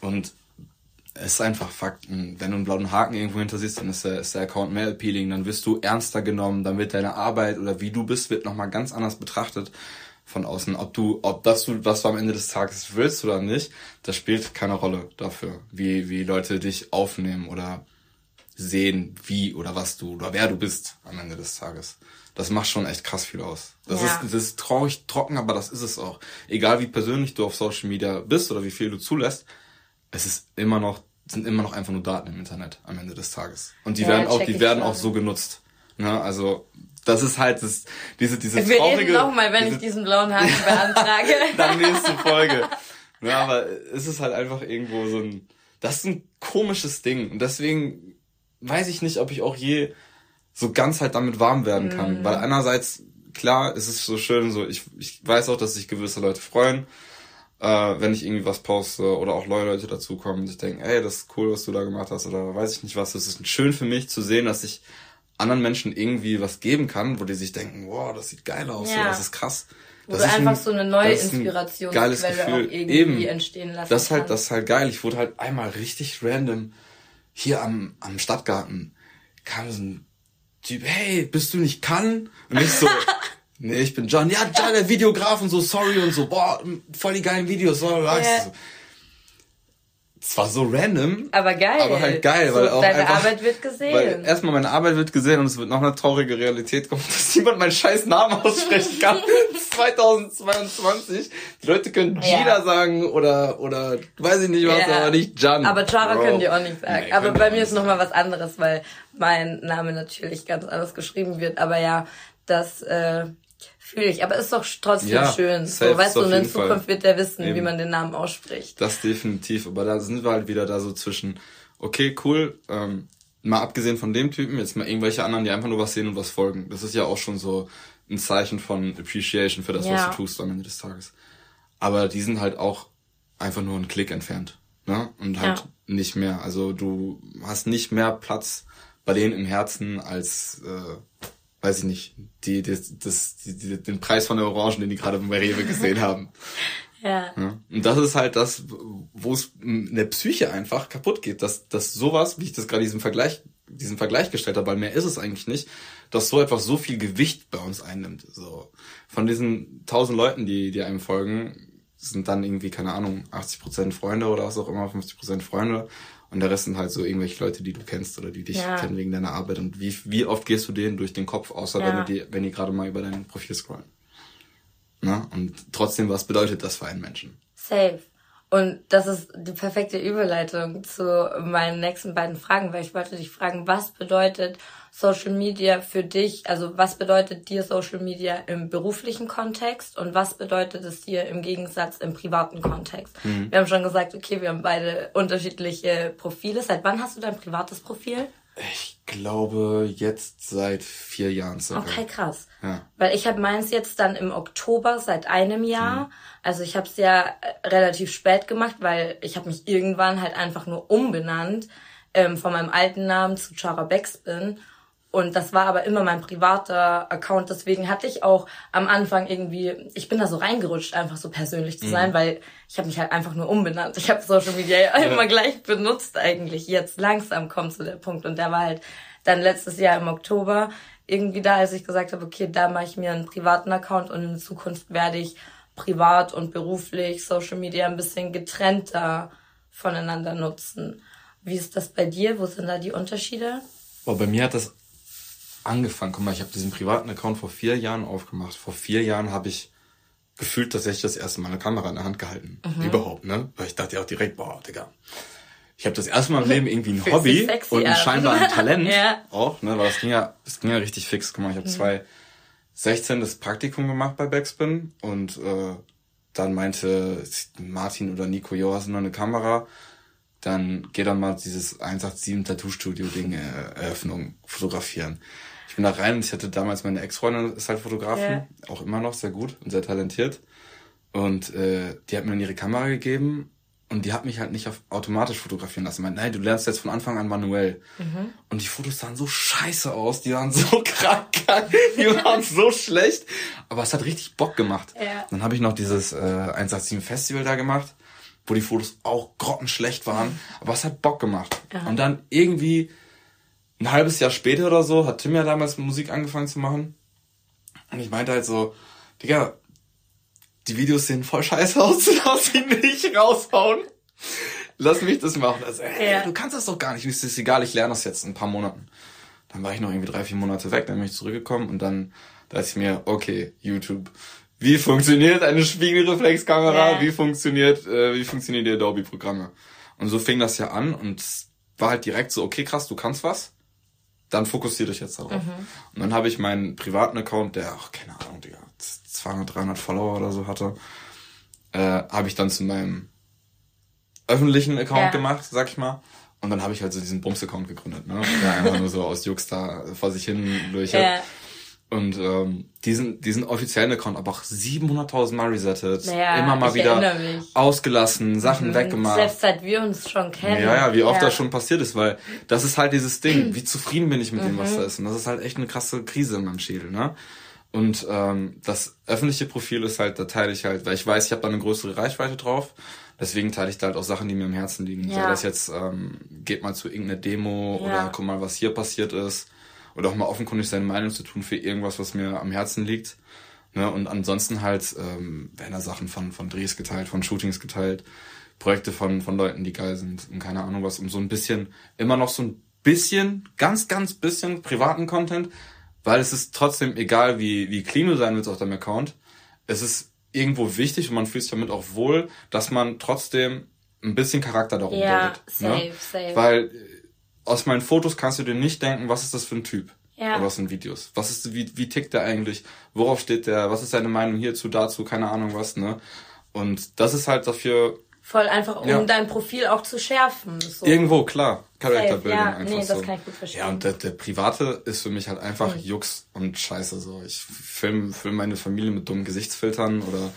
Und es ist einfach Fakt, wenn du einen blauen Haken irgendwo hinter siehst, dann ist der, ist der Account mehr appealing, dann wirst du ernster genommen, dann wird deine Arbeit oder wie du bist, wird nochmal ganz anders betrachtet von außen. Ob du, ob das du, was du am Ende des Tages willst oder nicht, das spielt keine Rolle dafür, wie, wie Leute dich aufnehmen oder sehen, wie oder was du oder wer du bist am Ende des Tages. Das macht schon echt krass viel aus. Das Ja. ist, das ist traurig, trocken, aber das ist es auch. Egal wie persönlich du auf Social Media bist oder wie viel du zulässt, es ist immer noch, sind immer noch einfach nur Daten im Internet am Ende des Tages. Und die Ja, werden auch, die werden auch so genutzt. Ne? Also, das ist halt das, diese, diese Wir traurige, reden nochmal, wenn diese, ich diesen blauen Haken beantrage. dann nächste Folge. Ja, aber es ist halt einfach irgendwo so ein, das ist ein komisches Ding. Und deswegen weiß ich nicht, ob ich auch je so ganz halt damit warm werden kann. Weil einerseits, klar, es ist so schön, so, ich, ich weiß auch, dass sich gewisse Leute freuen, äh, wenn ich irgendwie was poste oder auch neue Leute dazukommen und sich denken, ey, das ist cool, was du da gemacht hast oder weiß ich nicht was. Es ist schön für mich zu sehen, dass ich anderen Menschen irgendwie was geben kann, wo die sich denken, wow, das sieht geil aus, so, Ja. das ist krass. Wo Das du ist einfach ein- so eine neue ein geiles auch Gefühl. irgendwie Eben. entstehen lassen Das ist halt, das ist halt geil. Ich wurde halt einmal richtig random hier am, am Stadtgarten kam so ein Typ, hey, bist du nicht Kann? Und ich so, nee, ich bin John. Ja, John, der Videograf und so, sorry und so, boah, voll die geilen Videos, so, Ja. so. Es war so random, Aber geil. aber halt geil, so, weil auch Deine einfach, Arbeit wird gesehen. Weil erstmal meine Arbeit wird gesehen und es wird noch eine traurige Realität kommen, dass niemand meinen scheiß Namen aussprechen kann. 2022. Die Leute können Ja. Gina sagen oder, oder, weiß ich nicht was, Ja. aber nicht Jan. Aber Chara Bro. können die auch nicht sagen. Nee, aber bei mir ist nochmal was anderes, weil mein Name natürlich ganz anders geschrieben wird. Aber ja, das äh, fühle ich. Aber ist doch trotzdem Ja, schön. So, weißt du, und in jeden Fall. Zukunft wird der wissen, wie Eben. man den Namen ausspricht. Das definitiv, aber da sind wir halt wieder da so zwischen, okay, cool, ähm, mal abgesehen von dem Typen, jetzt mal irgendwelche anderen, die einfach nur was sehen und was folgen. Das ist ja auch schon so ein Zeichen von Appreciation für das, was Ja. du tust am Ende des Tages. Aber die sind halt auch einfach nur einen Klick entfernt. Ne? Und halt Ja. nicht mehr. Also du hast nicht mehr Platz bei denen im Herzen als, äh, weiß ich nicht, die, das, das, die, die, den Preis von der Orangen, den die gerade bei Rewe gesehen haben. Ja. Ja. Und das ist halt das, wo es in der Psyche einfach kaputt geht, dass, dass sowas, wie ich das gerade diesen Vergleich, diesen Vergleich gestellt habe, weil mehr ist es eigentlich nicht, dass so etwas so viel Gewicht bei uns einnimmt. So von diesen tausend Leuten, die, die einem folgen, sind dann irgendwie, keine Ahnung, 80% Freunde oder was auch immer, 50% Freunde. Und der Rest sind halt so irgendwelche Leute, die du kennst oder die dich Ja. kennen wegen deiner Arbeit. Und wie, wie oft gehst du denen durch den Kopf, außer wenn Ja. du die, wenn die gerade mal über dein Profil scrollen. Ne? Und trotzdem, was bedeutet das für einen Menschen? Safe. Und das ist die perfekte Überleitung zu meinen nächsten beiden Fragen, weil ich wollte dich fragen, was bedeutet Social Media für dich? Also was bedeutet dir Social Media im beruflichen Kontext und was bedeutet es dir im Gegensatz im privaten Kontext? Mhm. Wir haben schon gesagt, okay, wir haben beide unterschiedliche Profile. Seit wann hast du dein privates Profil? Ich glaube jetzt seit vier Jahren circa. Okay, krass. Ja. Weil ich habe meins jetzt dann im Oktober seit einem Jahr. Mhm. Also ich habe es ja äh, relativ spät gemacht, weil ich habe mich irgendwann halt einfach nur umbenannt ähm, von meinem alten Namen zu Chara Backspin. Und das war aber immer mein privater Account. Deswegen hatte ich auch am Anfang irgendwie, ich bin da so reingerutscht, einfach so persönlich zu Mhm. sein, weil ich habe mich halt einfach nur umbenannt. Ich habe Social Media ja immer gleich benutzt eigentlich. Jetzt langsam kommt zu der Punkt. Und der war halt dann letztes Jahr im Oktober irgendwie da, als ich gesagt habe, okay, da mache ich mir einen privaten Account und in Zukunft werde ich privat und beruflich Social Media ein bisschen getrennter voneinander nutzen. Wie ist das bei dir? Wo sind da die Unterschiede? Bei mir hat das angefangen. Guck mal, ich habe diesen privaten Account vor vier Jahren aufgemacht. Vor vier Jahren habe ich gefühlt tatsächlich das erste Mal eine Kamera in der Hand gehalten. Mhm. Überhaupt, ne? Weil ich dachte ja auch direkt, boah, Digga. Ich habe das erste Mal im Leben irgendwie ein Hobby sexy und ein Talent Ja. auch, ne? Weil das ging ja, das ging ja richtig fix. Guck mal, ich habe 2016 das Praktikum gemacht bei Backspin und äh, dann meinte Martin oder Nico, jo, hast du noch eine Kamera? Dann geh dann mal dieses 187 Tattoo-Studio-Ding äh, Eröffnung fotografieren. Ich bin da rein und ich hatte damals meine Ex-Freundin, ist halt Fotografin, Ja. auch immer noch sehr gut und sehr talentiert. Und äh, die hat mir dann ihre Kamera gegeben Und die hat mich halt nicht auf automatisch fotografieren lassen. Meint, nein, du lernst jetzt von Anfang an manuell. Und die Fotos sahen so scheiße aus, die waren so krank, die waren so schlecht. Aber es hat richtig Bock gemacht. Ja. Dann habe ich noch dieses äh, 187 Festival da gemacht, wo die Fotos auch grottenschlecht waren. Aber es hat Bock gemacht. Und dann irgendwie ein halbes Jahr später oder so hat Tim ja damals mit Musik angefangen zu machen. Und ich meinte halt so, Digga, die Videos sehen voll scheiße aus, lass sie nicht raushauen. Lass mich das machen. Also, ey, Ja. du kannst das doch gar nicht. Ist das egal, ich lerne das jetzt in ein paar Monaten. Dann war ich noch irgendwie drei, vier Monate weg, dann bin ich zurückgekommen und dann dachte ich mir, okay, YouTube. Wie funktioniert eine Spiegelreflexkamera? Ja. Wie funktioniert, äh, wie funktionieren die Adobe-Programme? Und so fing das ja an und war halt direkt so, okay, krass, du kannst was. Dann fokussier dich jetzt darauf. Und dann habe ich meinen privaten Account, der auch, keine Ahnung, Digga, 200, 300 Follower oder so hatte, äh, habe ich dann zu meinem öffentlichen Account Ja. gemacht, sag ich mal. Und dann habe ich halt so diesen Bums-Account gegründet, ne? Der einfach nur so aus Jux da vor sich hin durch hat. Ja. Und ähm, diesen, diesen offiziellen Account aber auch 700.000 Mal resettet. Naja, immer mal wieder ausgelassen, Sachen weggemacht. Selbst seit wir uns schon kennen. Ja, ja, wie oft ja. das schon passiert ist, weil das ist halt dieses Ding, wie zufrieden bin ich mit dem, Mhm. was da ist. Und das ist halt echt eine krasse Krise in meinem Schädel, ne? Und ähm, das öffentliche Profil ist halt, da teile ich halt, weil ich weiß, ich habe da eine größere Reichweite drauf. Deswegen teile ich da halt auch Sachen, die mir am Herzen liegen. Sei Ja. das jetzt, ähm, geht mal zu irgendeiner Demo Ja. oder guck mal, was hier passiert ist. Oder auch mal offenkundig seine Meinung zu tun für irgendwas, was mir am Herzen liegt. Ne? Und ansonsten halt ähm, werden da Sachen von, von Drehs geteilt, von Shootings geteilt, Projekte von, von Leuten, die geil sind und keine Ahnung was, um so ein bisschen, immer noch so ein bisschen, ganz, ganz bisschen privaten Content, weil es ist trotzdem egal, wie, wie clean du sein willst auf deinem Account. Es ist irgendwo wichtig und man fühlt sich damit auch wohl, dass man trotzdem ein bisschen Charakter darum Ja, bildet. safe, ne? safe. Weil aus meinen Fotos kannst du dir nicht denken, was ist das für ein Typ? Ja. Oder aus den Videos. Was ist, wie, wie tickt der eigentlich? Worauf steht der? Was ist seine Meinung hierzu, dazu? Keine Ahnung was, ne? Und das ist halt dafür Voll einfach, um Ja. dein Profil auch zu schärfen. So. irgendwo klar. Building ja, einfach nee, so. das kann ich gut verstehen. Ja, und der, der private ist für mich halt einfach Mhm. Jux und Scheiße so. Ich film, film meine Familie mit dummen Gesichtsfiltern oder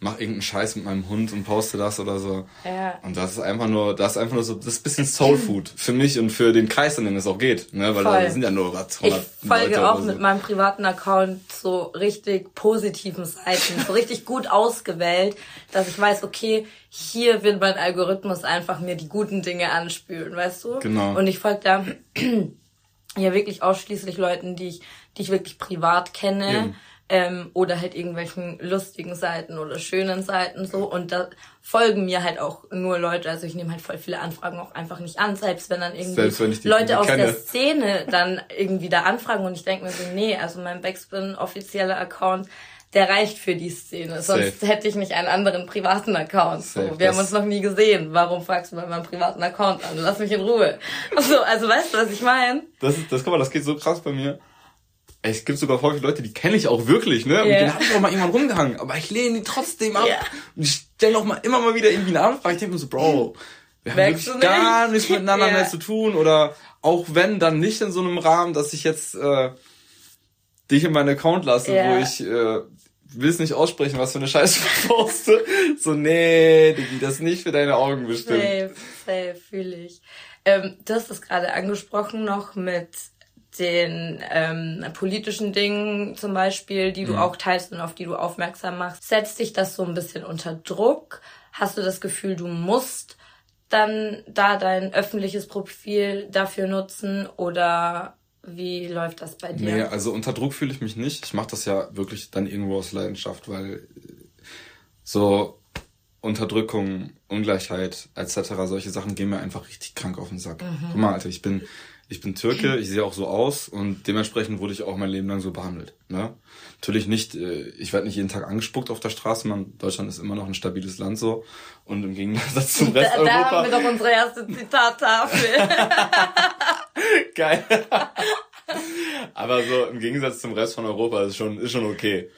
mach irgendeinen Scheiß mit meinem Hund und poste das oder so. Ja. Und das ist einfach nur, das ist einfach nur so, das ist ein bisschen Soul Food für mich und für den Kreis, in dem es auch geht, ne, weil Voll. da sind ja nur was, Ich 100 folge Leute auch so. mit meinem privaten Account so richtig positiven Seiten, so richtig gut ausgewählt, dass ich weiß, okay, hier will mein Algorithmus einfach mir die guten Dinge anspülen, weißt du? Genau. Und ich folge da ja wirklich ausschließlich Leuten, die ich, die ich wirklich privat kenne. Eben. Ähm, oder halt irgendwelchen lustigen Seiten oder schönen Seiten so und da folgen mir halt auch nur Leute, also ich nehme halt voll viele Anfragen auch einfach nicht an, selbst wenn dann irgendwie wenn Leute aus kenne. der Szene dann irgendwie da anfragen und ich denke mir so, nee, also mein Backspin offizieller Account, der reicht für die Szene. Sonst Safe. hätte ich nicht einen anderen privaten Account. So, Safe, wir das- haben uns noch nie gesehen. Warum fragst du bei meinem privaten Account an? Lass mich in Ruhe. So, also weißt du, was ich meine? Das, ist, das, guck mal, das geht so krass bei mir. Es gibt sogar folgende Leute, die kenne ich auch wirklich, ne? Mit Ja. denen hab ich auch mal irgendwann rumgehangen. Aber ich lehne die trotzdem ab. Ja. Und ich stelle auch mal immer mal wieder irgendwie eine Anfrage. Ich denke mir so, Bro, wir haben wirklich du nicht? gar nichts miteinander Ja. mehr zu tun. Oder auch wenn, dann nicht in so einem Rahmen, dass ich jetzt äh, dich in meinen Account lasse, Ja. wo ich äh, will es nicht aussprechen, was für eine Scheiße ich poste. So, nee, Diggi, das ist nicht für deine Augen bestimmt. Safe, safe, fühle ich. Ähm, du hast es gerade angesprochen noch mit den ähm, politischen Dingen zum Beispiel, die du Mhm. auch teilst und auf die du aufmerksam machst. Setzt dich das so ein bisschen unter Druck? Hast du das Gefühl, du musst dann da dein öffentliches Profil dafür nutzen oder wie läuft das bei dir? Nee, also unter Druck fühle ich mich nicht. Ich mache das ja wirklich dann irgendwo aus Leidenschaft, weil äh, so Unterdrückung, Ungleichheit etc., solche Sachen gehen mir einfach richtig krank auf den Sack. Guck mal, Alter, ich bin, ich bin Türke, ich sehe auch so aus und dementsprechend wurde ich auch mein Leben lang so behandelt. Ne? Natürlich nicht, äh, ich werde nicht jeden Tag angespuckt auf der Straße, man, Deutschland ist immer noch ein stabiles Land so und im Gegensatz zum Rest da, da Europa. haben wir doch unsere erste Zitattafel. Geil. Aber so im Gegensatz zum Rest von Europa ist schon, ist schon okay.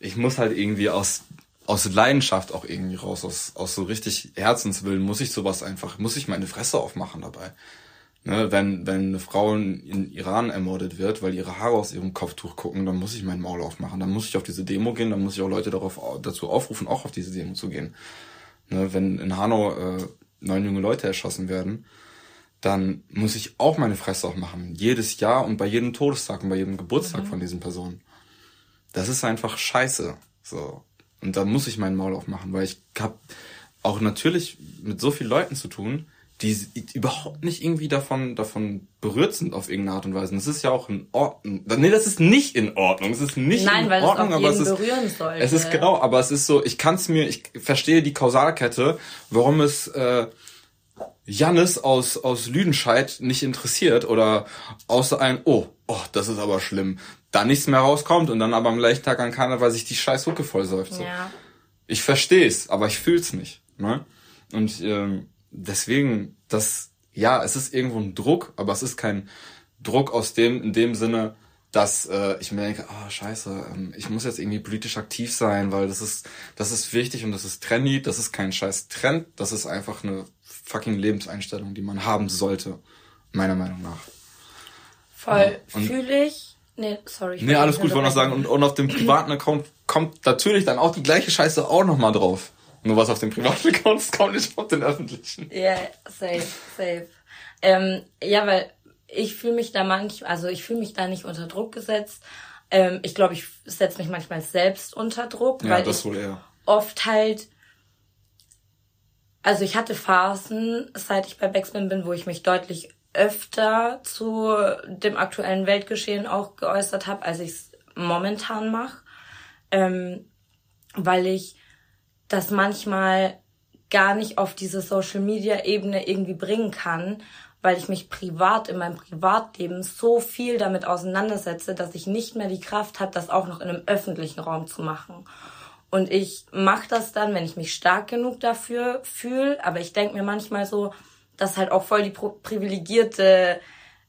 Ich muss halt irgendwie aus, aus Leidenschaft auch irgendwie raus, aus, aus so richtig Herzenswillen muss ich sowas einfach, muss ich meine Fresse aufmachen dabei. Ne, wenn, wenn eine Frau in, Iran ermordet wird, weil ihre Haare aus ihrem Kopftuch gucken, dann muss ich mein Maul aufmachen. Dann muss ich auf diese Demo gehen, dann muss ich auch Leute darauf, dazu aufrufen, auch auf diese Demo zu gehen. Ne, wenn in Hanau äh, neun junge Leute erschossen werden, dann muss ich auch meine Fresse auch machen. Jedes Jahr und bei jedem Todestag und bei jedem Geburtstag von diesen Personen. Das ist einfach scheiße. So. Und da muss ich meinen Maul aufmachen, weil ich hab auch natürlich mit so vielen Leuten zu tun, die überhaupt nicht irgendwie davon, davon berührt sind auf irgendeine Art und Weise. Und das ist ja auch in Ordnung. Nee, das ist nicht in Ordnung. Es ist nicht Nein, in weil es Ordnung, aber es ist, es ist genau, aber es ist so, ich kann es mir, ich verstehe die Kausalkette, warum es äh, Jannis aus, aus Lüdenscheid nicht interessiert oder außer ein, oh, oh, das ist aber schlimm, da nichts mehr rauskommt und dann aber am gleichen Tag an Karneval sich die scheiß Hucke vollsäuft. So. Ja. Ich versteh's, aber ich fühl's nicht. Ne? Und ähm, deswegen, das, ja, es ist irgendwo ein Druck, aber es ist kein Druck aus dem, in dem Sinne, dass äh, ich mir denke, ah scheiße, ähm, ich muss jetzt irgendwie politisch aktiv sein, weil das ist, das ist wichtig und das ist trendy, das ist kein scheiß Trend, das ist einfach eine fucking Lebenseinstellung, die man haben sollte, meiner Meinung nach. Voll und- fühle ich. Nee, sorry. ich Nee, alles gut, wollte noch sagen. Und, und auf dem privaten Account kommt natürlich dann auch die gleiche Scheiße auch nochmal drauf. Nur was auf dem privaten Account ist, kommt nicht auf den öffentlichen. Ja, safe, safe. Ähm, ja, weil ich fühle mich da manchmal, also ich fühle mich da nicht unter Druck gesetzt. Ähm, ich glaube, ich setze mich manchmal selbst unter Druck, Ja, weil das ich wohl eher. oft halt, also ich hatte Phasen, seit ich bei Backspin bin, wo ich mich deutlich öfter zu dem aktuellen Weltgeschehen auch geäußert habe, als ich es momentan mache, ähm, weil ich das manchmal gar nicht auf diese Social-Media-Ebene irgendwie bringen kann, weil ich mich privat in meinem Privatleben so viel damit auseinandersetze, dass ich nicht mehr die Kraft habe, das auch noch in einem öffentlichen Raum zu machen. Und ich mache das dann, wenn ich mich stark genug dafür fühle. Aber ich denk mir manchmal so, das ist halt auch voll die privilegierte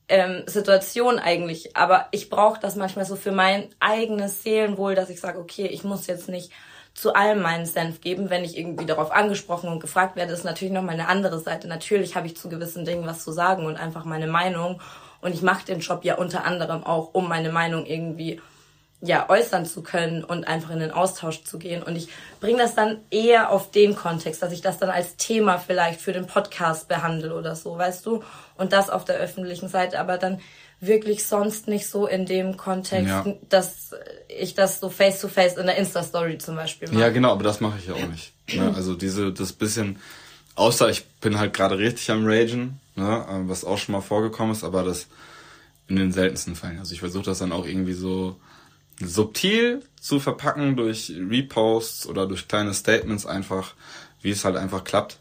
ähm, Situation eigentlich. Aber ich brauche das manchmal so für mein eigenes Seelenwohl, dass ich sage, okay, ich muss jetzt nicht zu allem meinen Senf geben, wenn ich irgendwie darauf angesprochen und gefragt werde, ist natürlich noch mal eine andere Seite. Natürlich habe ich zu gewissen Dingen was zu sagen und einfach meine Meinung. Und ich mache den Job ja unter anderem auch, um meine Meinung irgendwie ja äußern zu können und einfach in den Austausch zu gehen. Und ich bringe das dann eher auf den Kontext, dass ich das dann als Thema vielleicht für den Podcast behandle oder so, weißt du? Und das auf der öffentlichen Seite, aber dann wirklich sonst nicht so in dem Kontext, Ja. dass ich das so face to face in der Insta-Story zum Beispiel mache. Ja, genau, aber das mache ich ja auch nicht. Ne? Also diese, das bisschen, außer ich bin halt gerade richtig am Ragen, ne? äh, was auch schon mal vorgekommen ist, aber das in den seltensten Fällen. Also ich versuche das dann auch irgendwie so subtil zu verpacken durch Reposts oder durch kleine Statements einfach, wie es halt einfach klappt.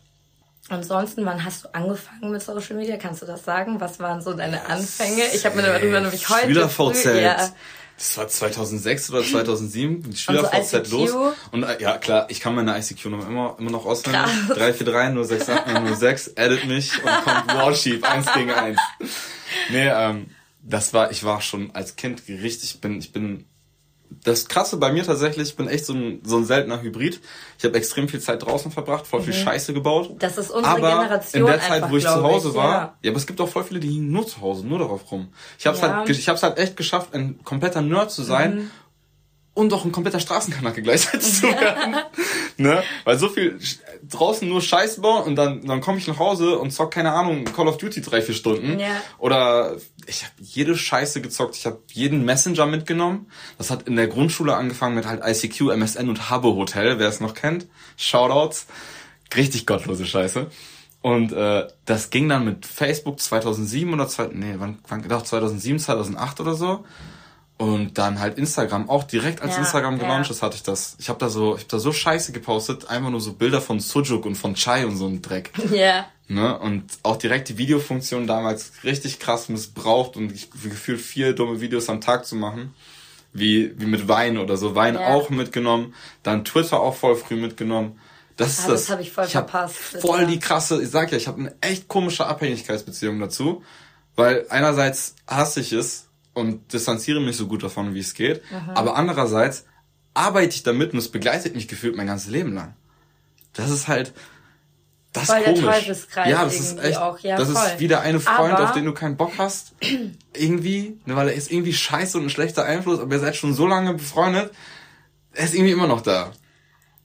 Ansonsten, wann hast du angefangen mit Social Media? Kannst du das sagen? Was waren so deine Anfänge? Ich habe mir darüber nämlich heute SchülerVZ. früh, ja, Das war 2006 oder 2007, die SchülerVZ ICQ? los. Und äh, ja, klar, ich kann meine ICQ noch immer, immer noch auswendig. Krass. 343 068 006, edit mich und kommt Warsheep, 1 gegen 1. Nee, ähm, das war, ich war schon als Kind richtig, ich bin, ich bin, das Krasse bei mir tatsächlich, ich bin echt so ein, so ein seltener Hybrid. Ich habe extrem viel Zeit draußen verbracht, voll viel Scheiße gebaut. Mhm. Das ist unsere aber Generation in der Zeit, einfach, wo ich zu Hause ich, war, ja. ja. aber es gibt auch voll viele, die hingen nur zu Hause, nur darauf rum. Ich habe es Ja. halt, ich hab's halt echt geschafft, ein kompletter Nerd zu sein Mhm. und auch ein kompletter Straßenkanacke gleichzeitig zu werden. Ne? Weil so viel draußen nur Scheiß bauen und dann, dann komme ich nach Hause und zock, keine Ahnung, Call of Duty drei, vier Stunden. Ja. Oder ich habe jede Scheiße gezockt. Ich habe jeden Messenger mitgenommen. Das hat in der Grundschule angefangen mit halt ICQ, MSN und Habbo Hotel, wer es noch kennt. Shoutouts. Richtig gottlose Scheiße. Und äh, das ging dann mit Facebook 2007 oder zwei, nee, wann, wann doch 2007, 2008 oder so. Und dann halt Instagram auch direkt als Ja, Instagram gelauncht ja. ist, hatte ich das. Ich habe da so, ich hab da so Scheiße gepostet, einfach nur so Bilder von Sujuk und von Chai und so ein Dreck. Ja. Ne? Und auch direkt die Videofunktion damals richtig krass missbraucht und ich, gefühlt vier dumme Videos am Tag zu machen. Wie, wie mit Wein oder so. Wein Ja. auch mitgenommen. Dann Twitter auch voll früh mitgenommen. Das ist Ah, das hab ich voll hab verpasst, Voll die krasse, ich sag ja, ich habe eine echt komische Abhängigkeitsbeziehung dazu. Weil einerseits hasse ich es und distanziere mich so gut davon, wie es geht. Aber andererseits arbeite ich damit und es begleitet mich gefühlt mein ganzes Leben lang. Das ist halt, das Voll ist der komisch. Teufelskreis ja, das ist echt, auch, ja, das voll. ist wieder eine Freund, Aber- auf den du keinen Bock hast. irgendwie, ne, weil er ist irgendwie scheiße und ein schlechter Einfluss, aber ihr seid schon so lange befreundet, er ist irgendwie immer noch da.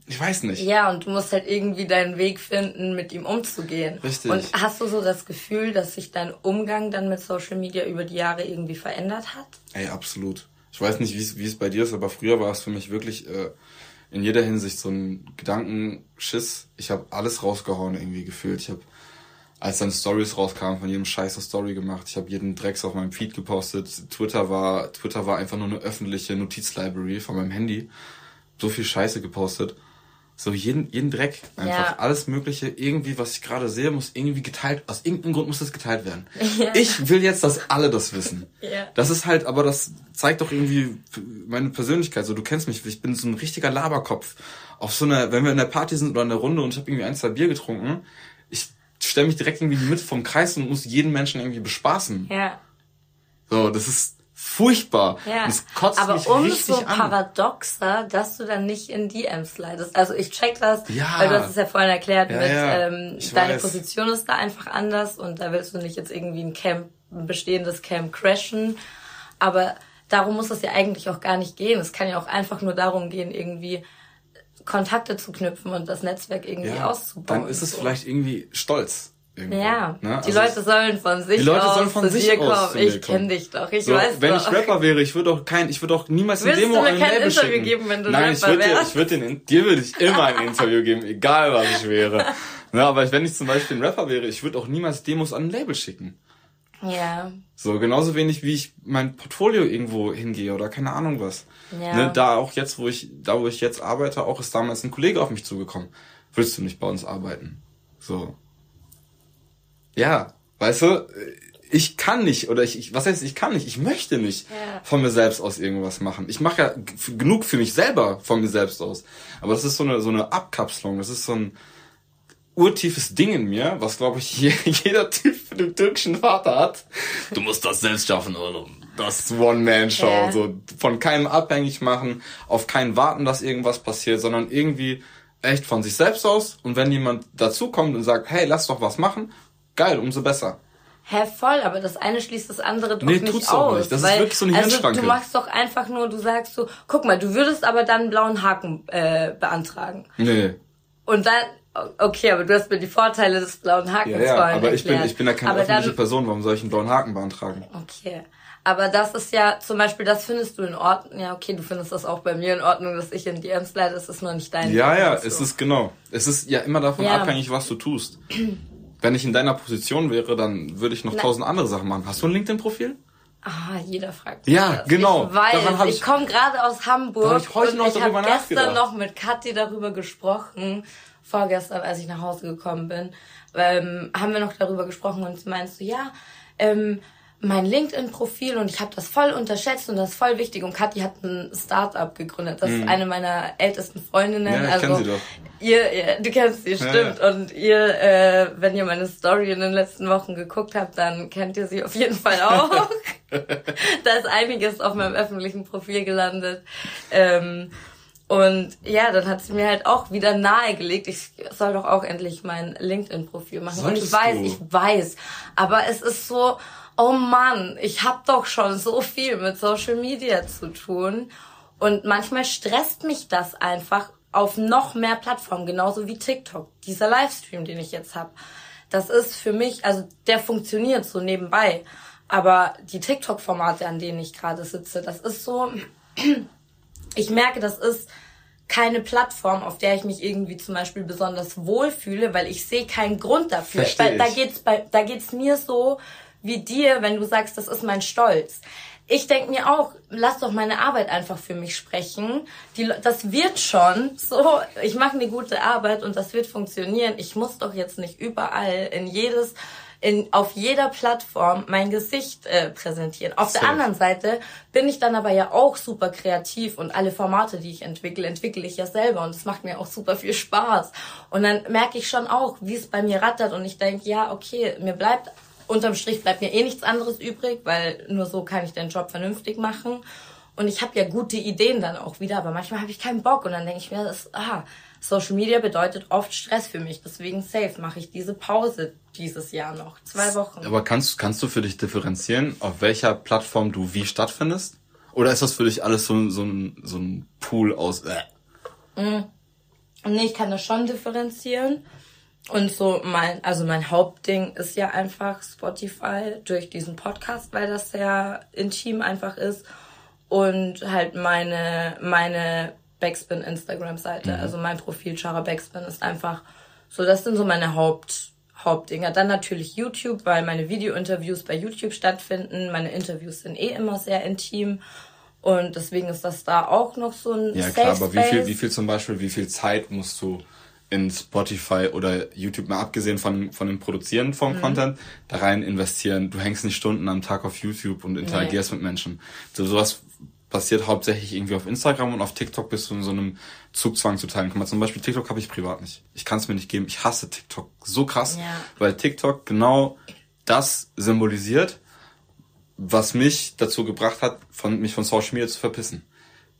Ich weiß nicht. Ja, und du musst halt irgendwie deinen Weg finden, mit ihm umzugehen. Richtig. Und hast du so das Gefühl, dass sich dein Umgang dann mit Social Media über die Jahre irgendwie verändert hat? Ey, absolut. Ich weiß nicht, wie es- bei dir ist, aber früher war es für mich wirklich äh, in jeder Hinsicht so ein Gedankenschiss. Ich habe alles rausgehauen irgendwie gefühlt. Ich habe, als dann Stories rauskamen, von jedem Scheiß eine Story gemacht. Ich habe jeden Drecks auf meinem Feed gepostet. Twitter war Twitter war einfach nur eine öffentliche Notizlibrary von meinem Handy. So viel Scheiße gepostet. So jeden, jeden Dreck. Einfach Ja. alles Mögliche. Irgendwie, was ich gerade sehe, muss irgendwie geteilt, aus irgendeinem Grund muss das geteilt werden. Ich will jetzt, dass alle das wissen. Ja. Das ist halt, aber das zeigt doch irgendwie meine Persönlichkeit. So, du kennst mich, ich bin so ein richtiger Laberkopf. Auf so einer, wenn wir in der Party sind oder in der Runde und ich habe irgendwie ein, zwei Bier getrunken, ich stelle mich direkt irgendwie mit vom Kreis und muss jeden Menschen irgendwie bespaßen. Ja. So, das ist furchtbar. Ja, Und es kotzt aber mich umso richtig an. paradoxer, dass du dann nicht in DMs slidest. Also ich check das, Ja. weil du hast es ja vorhin erklärt, Ja, mit ja, ähm, deine weiß. Position ist da einfach anders und da willst du nicht jetzt irgendwie ein Camp, ein bestehendes Camp crashen. Aber darum muss es ja eigentlich auch gar nicht gehen. Es kann ja auch einfach nur darum gehen, irgendwie Kontakte zu knüpfen und das Netzwerk irgendwie ja, auszubauen. dann ist es So. vielleicht irgendwie stolz. Irgendwo, Ja, ne? die Also Leute sollen von sich die Leute sollen von zu sich dir aus kommen. ich kommen. kenn dich doch, ich So, weiß wenn doch. ich Rapper wäre, ich würde auch kein, ich würde auch niemals ein Demo du mir an ein kein Label Interview schicken. geben, wenn du Nein, ich Rapper würde, wärst? ich würde den, dir würde ich immer ein Interview geben, egal was ich wäre. Ne, aber wenn ich zum Beispiel ein Rapper wäre, ich würde auch niemals Demos an ein Label schicken. Ja, So, genauso wenig wie ich mein Portfolio irgendwo hingehe oder keine Ahnung was. Ja. Ne, da auch jetzt, wo ich, da wo ich jetzt arbeite, auch ist damals ein Kollege auf mich zugekommen. Willst du nicht bei uns arbeiten? So. Ja, weißt du, ich kann nicht, oder ich, ich was heißt, ich kann nicht, ich möchte nicht Ja. von mir selbst aus irgendwas machen. Ich mache ja genug für mich selber von mir selbst aus. Aber das ist so eine, so eine Abkapselung, das ist so ein, urtiefes Ding in mir, was glaube ich je- jeder Typ mit dem türkischen Vater hat. Du musst das selbst schaffen, oder? Das One-Man-Show. Ja. So von keinem abhängig machen, auf keinen warten, dass irgendwas passiert, sondern irgendwie echt von sich selbst aus. Und wenn jemand dazukommt und sagt, hey, lass doch was machen, geil, umso besser. Hä, voll, aber das eine schließt das andere doch Nee, nicht tut's auch aus. nicht. Das ist weil, wirklich so eine also Hirnschranke. du machst doch einfach nur, du sagst so, guck mal, du würdest aber dann einen blauen Haken äh, beantragen. Nee. Und dann, okay, aber du hast mir die Vorteile des blauen Hakens Ja, ja, vorhin aber ich bin, ich bin ja keine aber öffentliche dann, Person, warum soll ich einen blauen Haken beantragen? Okay. Aber das ist ja zum Beispiel, das findest du in Ordnung. Ja, okay, du findest das auch bei mir in Ordnung, dass ich in DMs leite. Das ist nur nicht dein Ja, Ding, ja, weißt es ist genau. Es ist ja immer davon Ja. abhängig, was du tust. Wenn ich in deiner Position wäre, dann würde ich noch Na- tausend andere Sachen machen. Hast du ein LinkedIn-Profil? Ah, jeder fragt. Ja, mich das. genau. Ich weiß, ich, ich- komme gerade aus Hamburg hab ich heute und noch ich habe gestern noch mit Kathi darüber gesprochen, vorgestern, als ich nach Hause gekommen bin, ähm, haben wir noch darüber gesprochen und sie meinst so, ja, ähm, mein LinkedIn-Profil und ich habe das voll unterschätzt und das ist voll wichtig. Und Kathi hat ein Start-up gegründet. Das ist eine meiner ältesten Freundinnen. Mhm. Ja, ich also kenn sie doch. Ihr, ihr, du kennst sie, stimmt. ja. Und ihr, äh, wenn ihr meine Story in den letzten Wochen geguckt habt, dann kennt ihr sie auf jeden Fall auch. da ist einiges auf meinem öffentlichen Profil gelandet. Ähm, und ja, dann hat sie mir halt auch wieder nahegelegt, ich soll doch auch endlich mein LinkedIn-Profil machen. und ich Solltest weiß, du? ich weiß. Aber es ist so, oh Mann, ich hab doch schon so viel mit Social Media zu tun. Und manchmal stresst mich das einfach auf noch mehr Plattformen, genauso wie TikTok. Dieser Livestream, den ich jetzt hab. Das ist für mich, also der funktioniert so nebenbei. Aber die TikTok-Formate, an denen ich gerade sitze, das ist so, ich merke, das ist keine Plattform, auf der ich mich irgendwie zum Beispiel besonders wohlfühle, weil ich sehe keinen Grund dafür. Versteh Weil da ich. geht's bei, da geht's mir so wie dir, wenn du sagst, das ist mein Stolz. Ich denk mir auch, lass doch meine Arbeit einfach für mich sprechen. Die, das wird schon so. Ich mache eine gute Arbeit und das wird funktionieren. Ich muss doch jetzt nicht überall in jedes in, auf jeder Plattform mein Gesicht äh, präsentieren. Auf der Safe. anderen Seite bin ich dann aber ja auch super kreativ und alle Formate, die ich entwickle, entwickle ich ja selber und es macht mir auch super viel Spaß. Und dann merke ich schon auch, wie es bei mir rattert und ich denke, ja, okay, mir bleibt unterm Strich bleibt mir eh nichts anderes übrig, weil nur so kann ich den Job vernünftig machen. Und ich habe ja gute Ideen dann auch wieder, aber manchmal habe ich keinen Bock und dann denke ich mir, das, ah, Social Media bedeutet oft Stress für mich. Deswegen safe mache ich diese Pause dieses Jahr noch. Zwei Wochen. Aber kannst, kannst du für dich differenzieren, auf welcher Plattform du wie stattfindest? Oder ist das für dich alles so, ein- so, ein, so ein Pool aus... Äh? Nee, ich kann das schon differenzieren. Und so mein, also mein Hauptding ist ja einfach Spotify durch diesen Podcast, weil das sehr intim einfach ist. Und halt meine, meine Backspin Instagram-Seite, also mein Profil Chara Backspin ist einfach so, das sind so meine Haupt, Hauptdinger. Dann natürlich YouTube, weil meine Video-Interviews bei YouTube stattfinden. Meine Interviews sind eh immer sehr intim. Und deswegen ist das da auch noch so ein Ja, Safe klar, aber wie viel, wie viel zum Beispiel, wie viel Zeit musst du in Spotify oder YouTube, mal abgesehen von, von dem Produzieren von Mhm. Content, da rein investieren? Du hängst nicht Stunden am Tag auf YouTube und interagierst mit Menschen. So, sowas passiert hauptsächlich irgendwie auf Instagram und auf TikTok bist du in so einem Zugzwang zu teilen. Guck mal, zum Beispiel TikTok habe ich privat nicht. Ich kann es mir nicht geben. Ich hasse TikTok so krass, Ja. weil TikTok genau das symbolisiert, was mich dazu gebracht hat, von, mich von Social Media zu verpissen.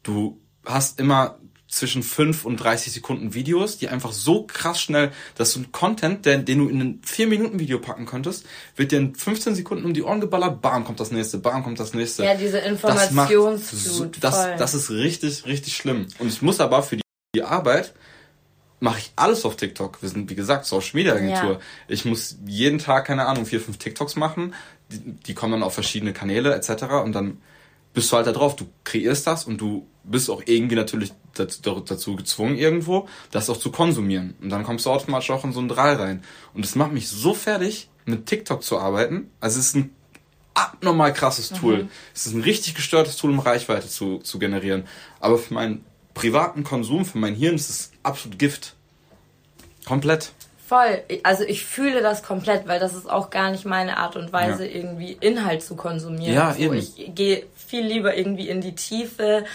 Du hast immer zwischen 5 und 30 Sekunden Videos, die einfach so krass schnell, dass so ein Content, der, den du in ein 4 Minuten Video packen könntest, wird dir in 15 Sekunden um die Ohren geballert, bam, kommt das nächste, bam, kommt das nächste. Ja, diese Das macht Informationsflut, so, das, das ist richtig, richtig schlimm. Und ich muss aber für die, die Arbeit mache ich alles auf TikTok. Wir sind, wie gesagt, Social Media Agentur. Ja. Ich muss jeden Tag, keine Ahnung, vier, fünf TikToks machen. Die, die kommen dann auf verschiedene Kanäle etc. Und dann bist du halt da drauf. Du kreierst das und du bist auch irgendwie natürlich dazu, dazu gezwungen irgendwo, das auch zu konsumieren. Und dann kommst du automatisch auch in so einen Drall rein. Und es macht mich so fertig, mit TikTok zu arbeiten. Also es ist ein abnormal krasses Tool. Es ist ein richtig gestörtes Tool, um Reichweite zu, zu generieren. Aber für meinen privaten Konsum, für mein Hirn ist es absolut Gift. Komplett. Voll. Also ich fühle das komplett, weil das ist auch gar nicht meine Art und Weise, Ja. irgendwie Inhalt zu konsumieren. Ja, so, eben. Ich gehe viel lieber irgendwie in die Tiefe,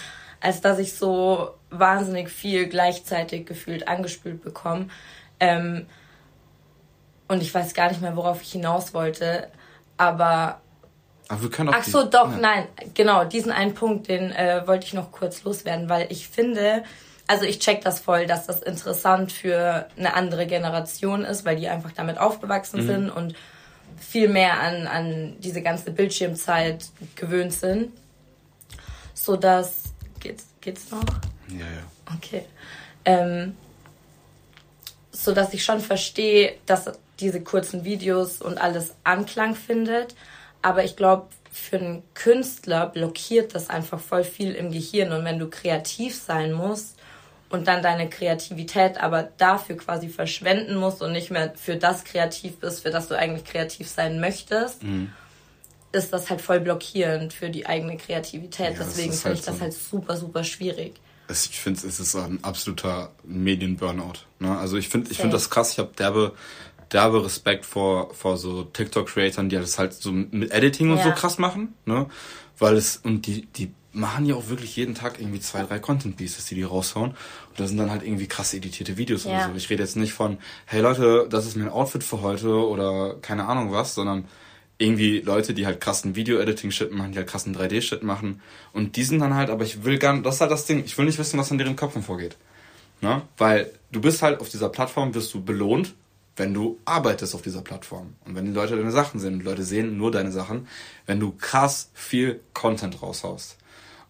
als dass ich so wahnsinnig viel gleichzeitig gefühlt angespült bekomme. Ähm, und ich weiß gar nicht mehr, worauf ich hinaus wollte. Aber Aber wir können auch Ach so, die- doch, ja. nein, genau, diesen einen Punkt, den äh, wollte ich noch kurz loswerden, weil ich finde, also ich check das voll, dass das interessant für eine andere Generation ist, weil die einfach damit aufgewachsen Mhm. sind und viel mehr an, an diese ganze Bildschirmzeit gewöhnt sind. So dass, geht's, geht's noch? Ja, ja. Okay. Ähm, so dass ich schon verstehe, dass diese kurzen Videos und alles Anklang findet. Aber ich glaube, für einen Künstler blockiert das einfach voll viel im Gehirn. Und wenn du kreativ sein musst und dann deine Kreativität aber dafür quasi verschwenden musst und nicht mehr für das kreativ bist, für das du eigentlich kreativ sein möchtest, ist das halt voll blockierend für die eigene Kreativität. Ja, das Deswegen finde halt ich das so. halt super, super schwierig. Es, ich finde, es ist ein absoluter Medien-Burnout. Ne? Also ich finde ich finde das krass. Ich habe derbe, derbe Respekt vor, vor so TikTok-Creatoren, die das halt so mit Editing und Ja. so krass machen. Ne? Weil es, und die, die machen ja auch wirklich jeden Tag irgendwie zwei, drei Content-Pieces, die die raushauen. Und da sind dann halt irgendwie krass editierte Videos Ja. oder so. Ich rede jetzt nicht von, hey Leute, das ist mein Outfit für heute oder keine Ahnung was, sondern irgendwie Leute, die halt krassen Video-Editing-Shit machen, die halt krassen 3D-Shit machen. Und die sind dann halt, aber ich will gar nicht, das ist halt das Ding, ich will nicht wissen, was in deren Köpfen vorgeht. Ne? Weil du bist halt auf dieser Plattform, wirst du belohnt, wenn du arbeitest auf dieser Plattform. Und wenn die Leute deine Sachen sehen, und Leute sehen nur deine Sachen, wenn du krass viel Content raushaust.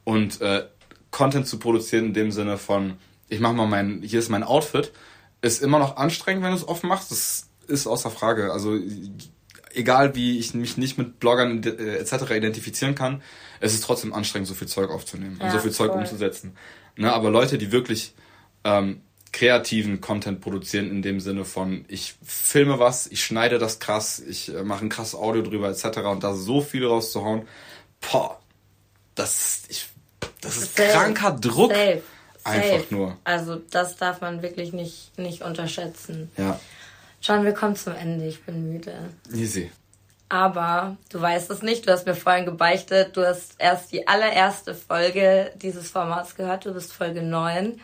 Und äh, Content zu produzieren in dem Sinne von, ich mach mal mein, hier ist mein Outfit, ist immer noch anstrengend, wenn du es offen machst. Das ist außer Frage. Also egal wie ich mich nicht mit Bloggern äh, etc. identifizieren kann, es ist trotzdem anstrengend, so viel Zeug aufzunehmen und Ja, so viel Zeug voll. umzusetzen. Ne, aber Leute, die wirklich ähm, kreativen Content produzieren in dem Sinne von, ich filme was, ich schneide das krass, ich äh, mache ein krasses Audio drüber etc. und da so viel rauszuhauen, boah, das, ich, das ist Safe. kranker Druck. Safe. Einfach Safe. nur. Also das darf man wirklich nicht, nicht unterschätzen. Ja, John, wir kommen zum Ende. Ich bin müde. easy. Aber du weißt es nicht. Du hast mir vorhin gebeichtet. Du hast erst die allererste Folge dieses Formats gehört. Du bist Folge 9.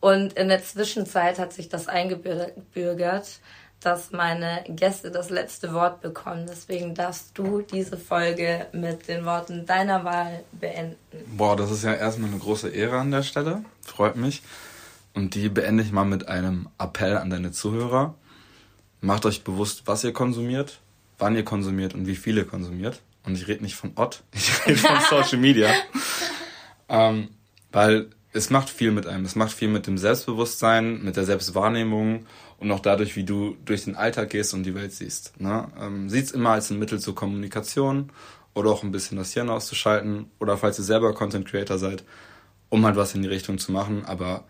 Und in der Zwischenzeit hat sich das eingebürgert, dass meine Gäste das letzte Wort bekommen. Deswegen darfst du diese Folge mit den Worten deiner Wahl beenden. Boah, das ist ja erstmal eine große Ehre an der Stelle. Freut mich. Und die beende ich mal mit einem Appell an deine Zuhörer. Macht euch bewusst, was ihr konsumiert, wann ihr konsumiert und wie viel ihr konsumiert. Und ich rede nicht von Ott, ich rede von Social Media. ähm, weil es macht viel mit einem. Es macht viel mit dem Selbstbewusstsein, mit der Selbstwahrnehmung und auch dadurch, wie du durch den Alltag gehst und die Welt siehst. Ne? Ähm, Sieht es immer als ein Mittel zur Kommunikation oder auch ein bisschen das Hirn auszuschalten oder falls ihr selber Content Creator seid, um halt was in die Richtung zu machen, aber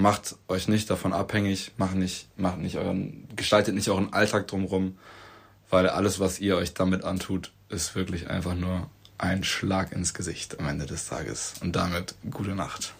macht euch nicht davon abhängig, macht nicht, macht nicht euren, gestaltet nicht euren Alltag drumrum, weil alles, was ihr euch damit antut, ist wirklich einfach nur ein Schlag ins Gesicht am Ende des Tages. Und damit gute Nacht.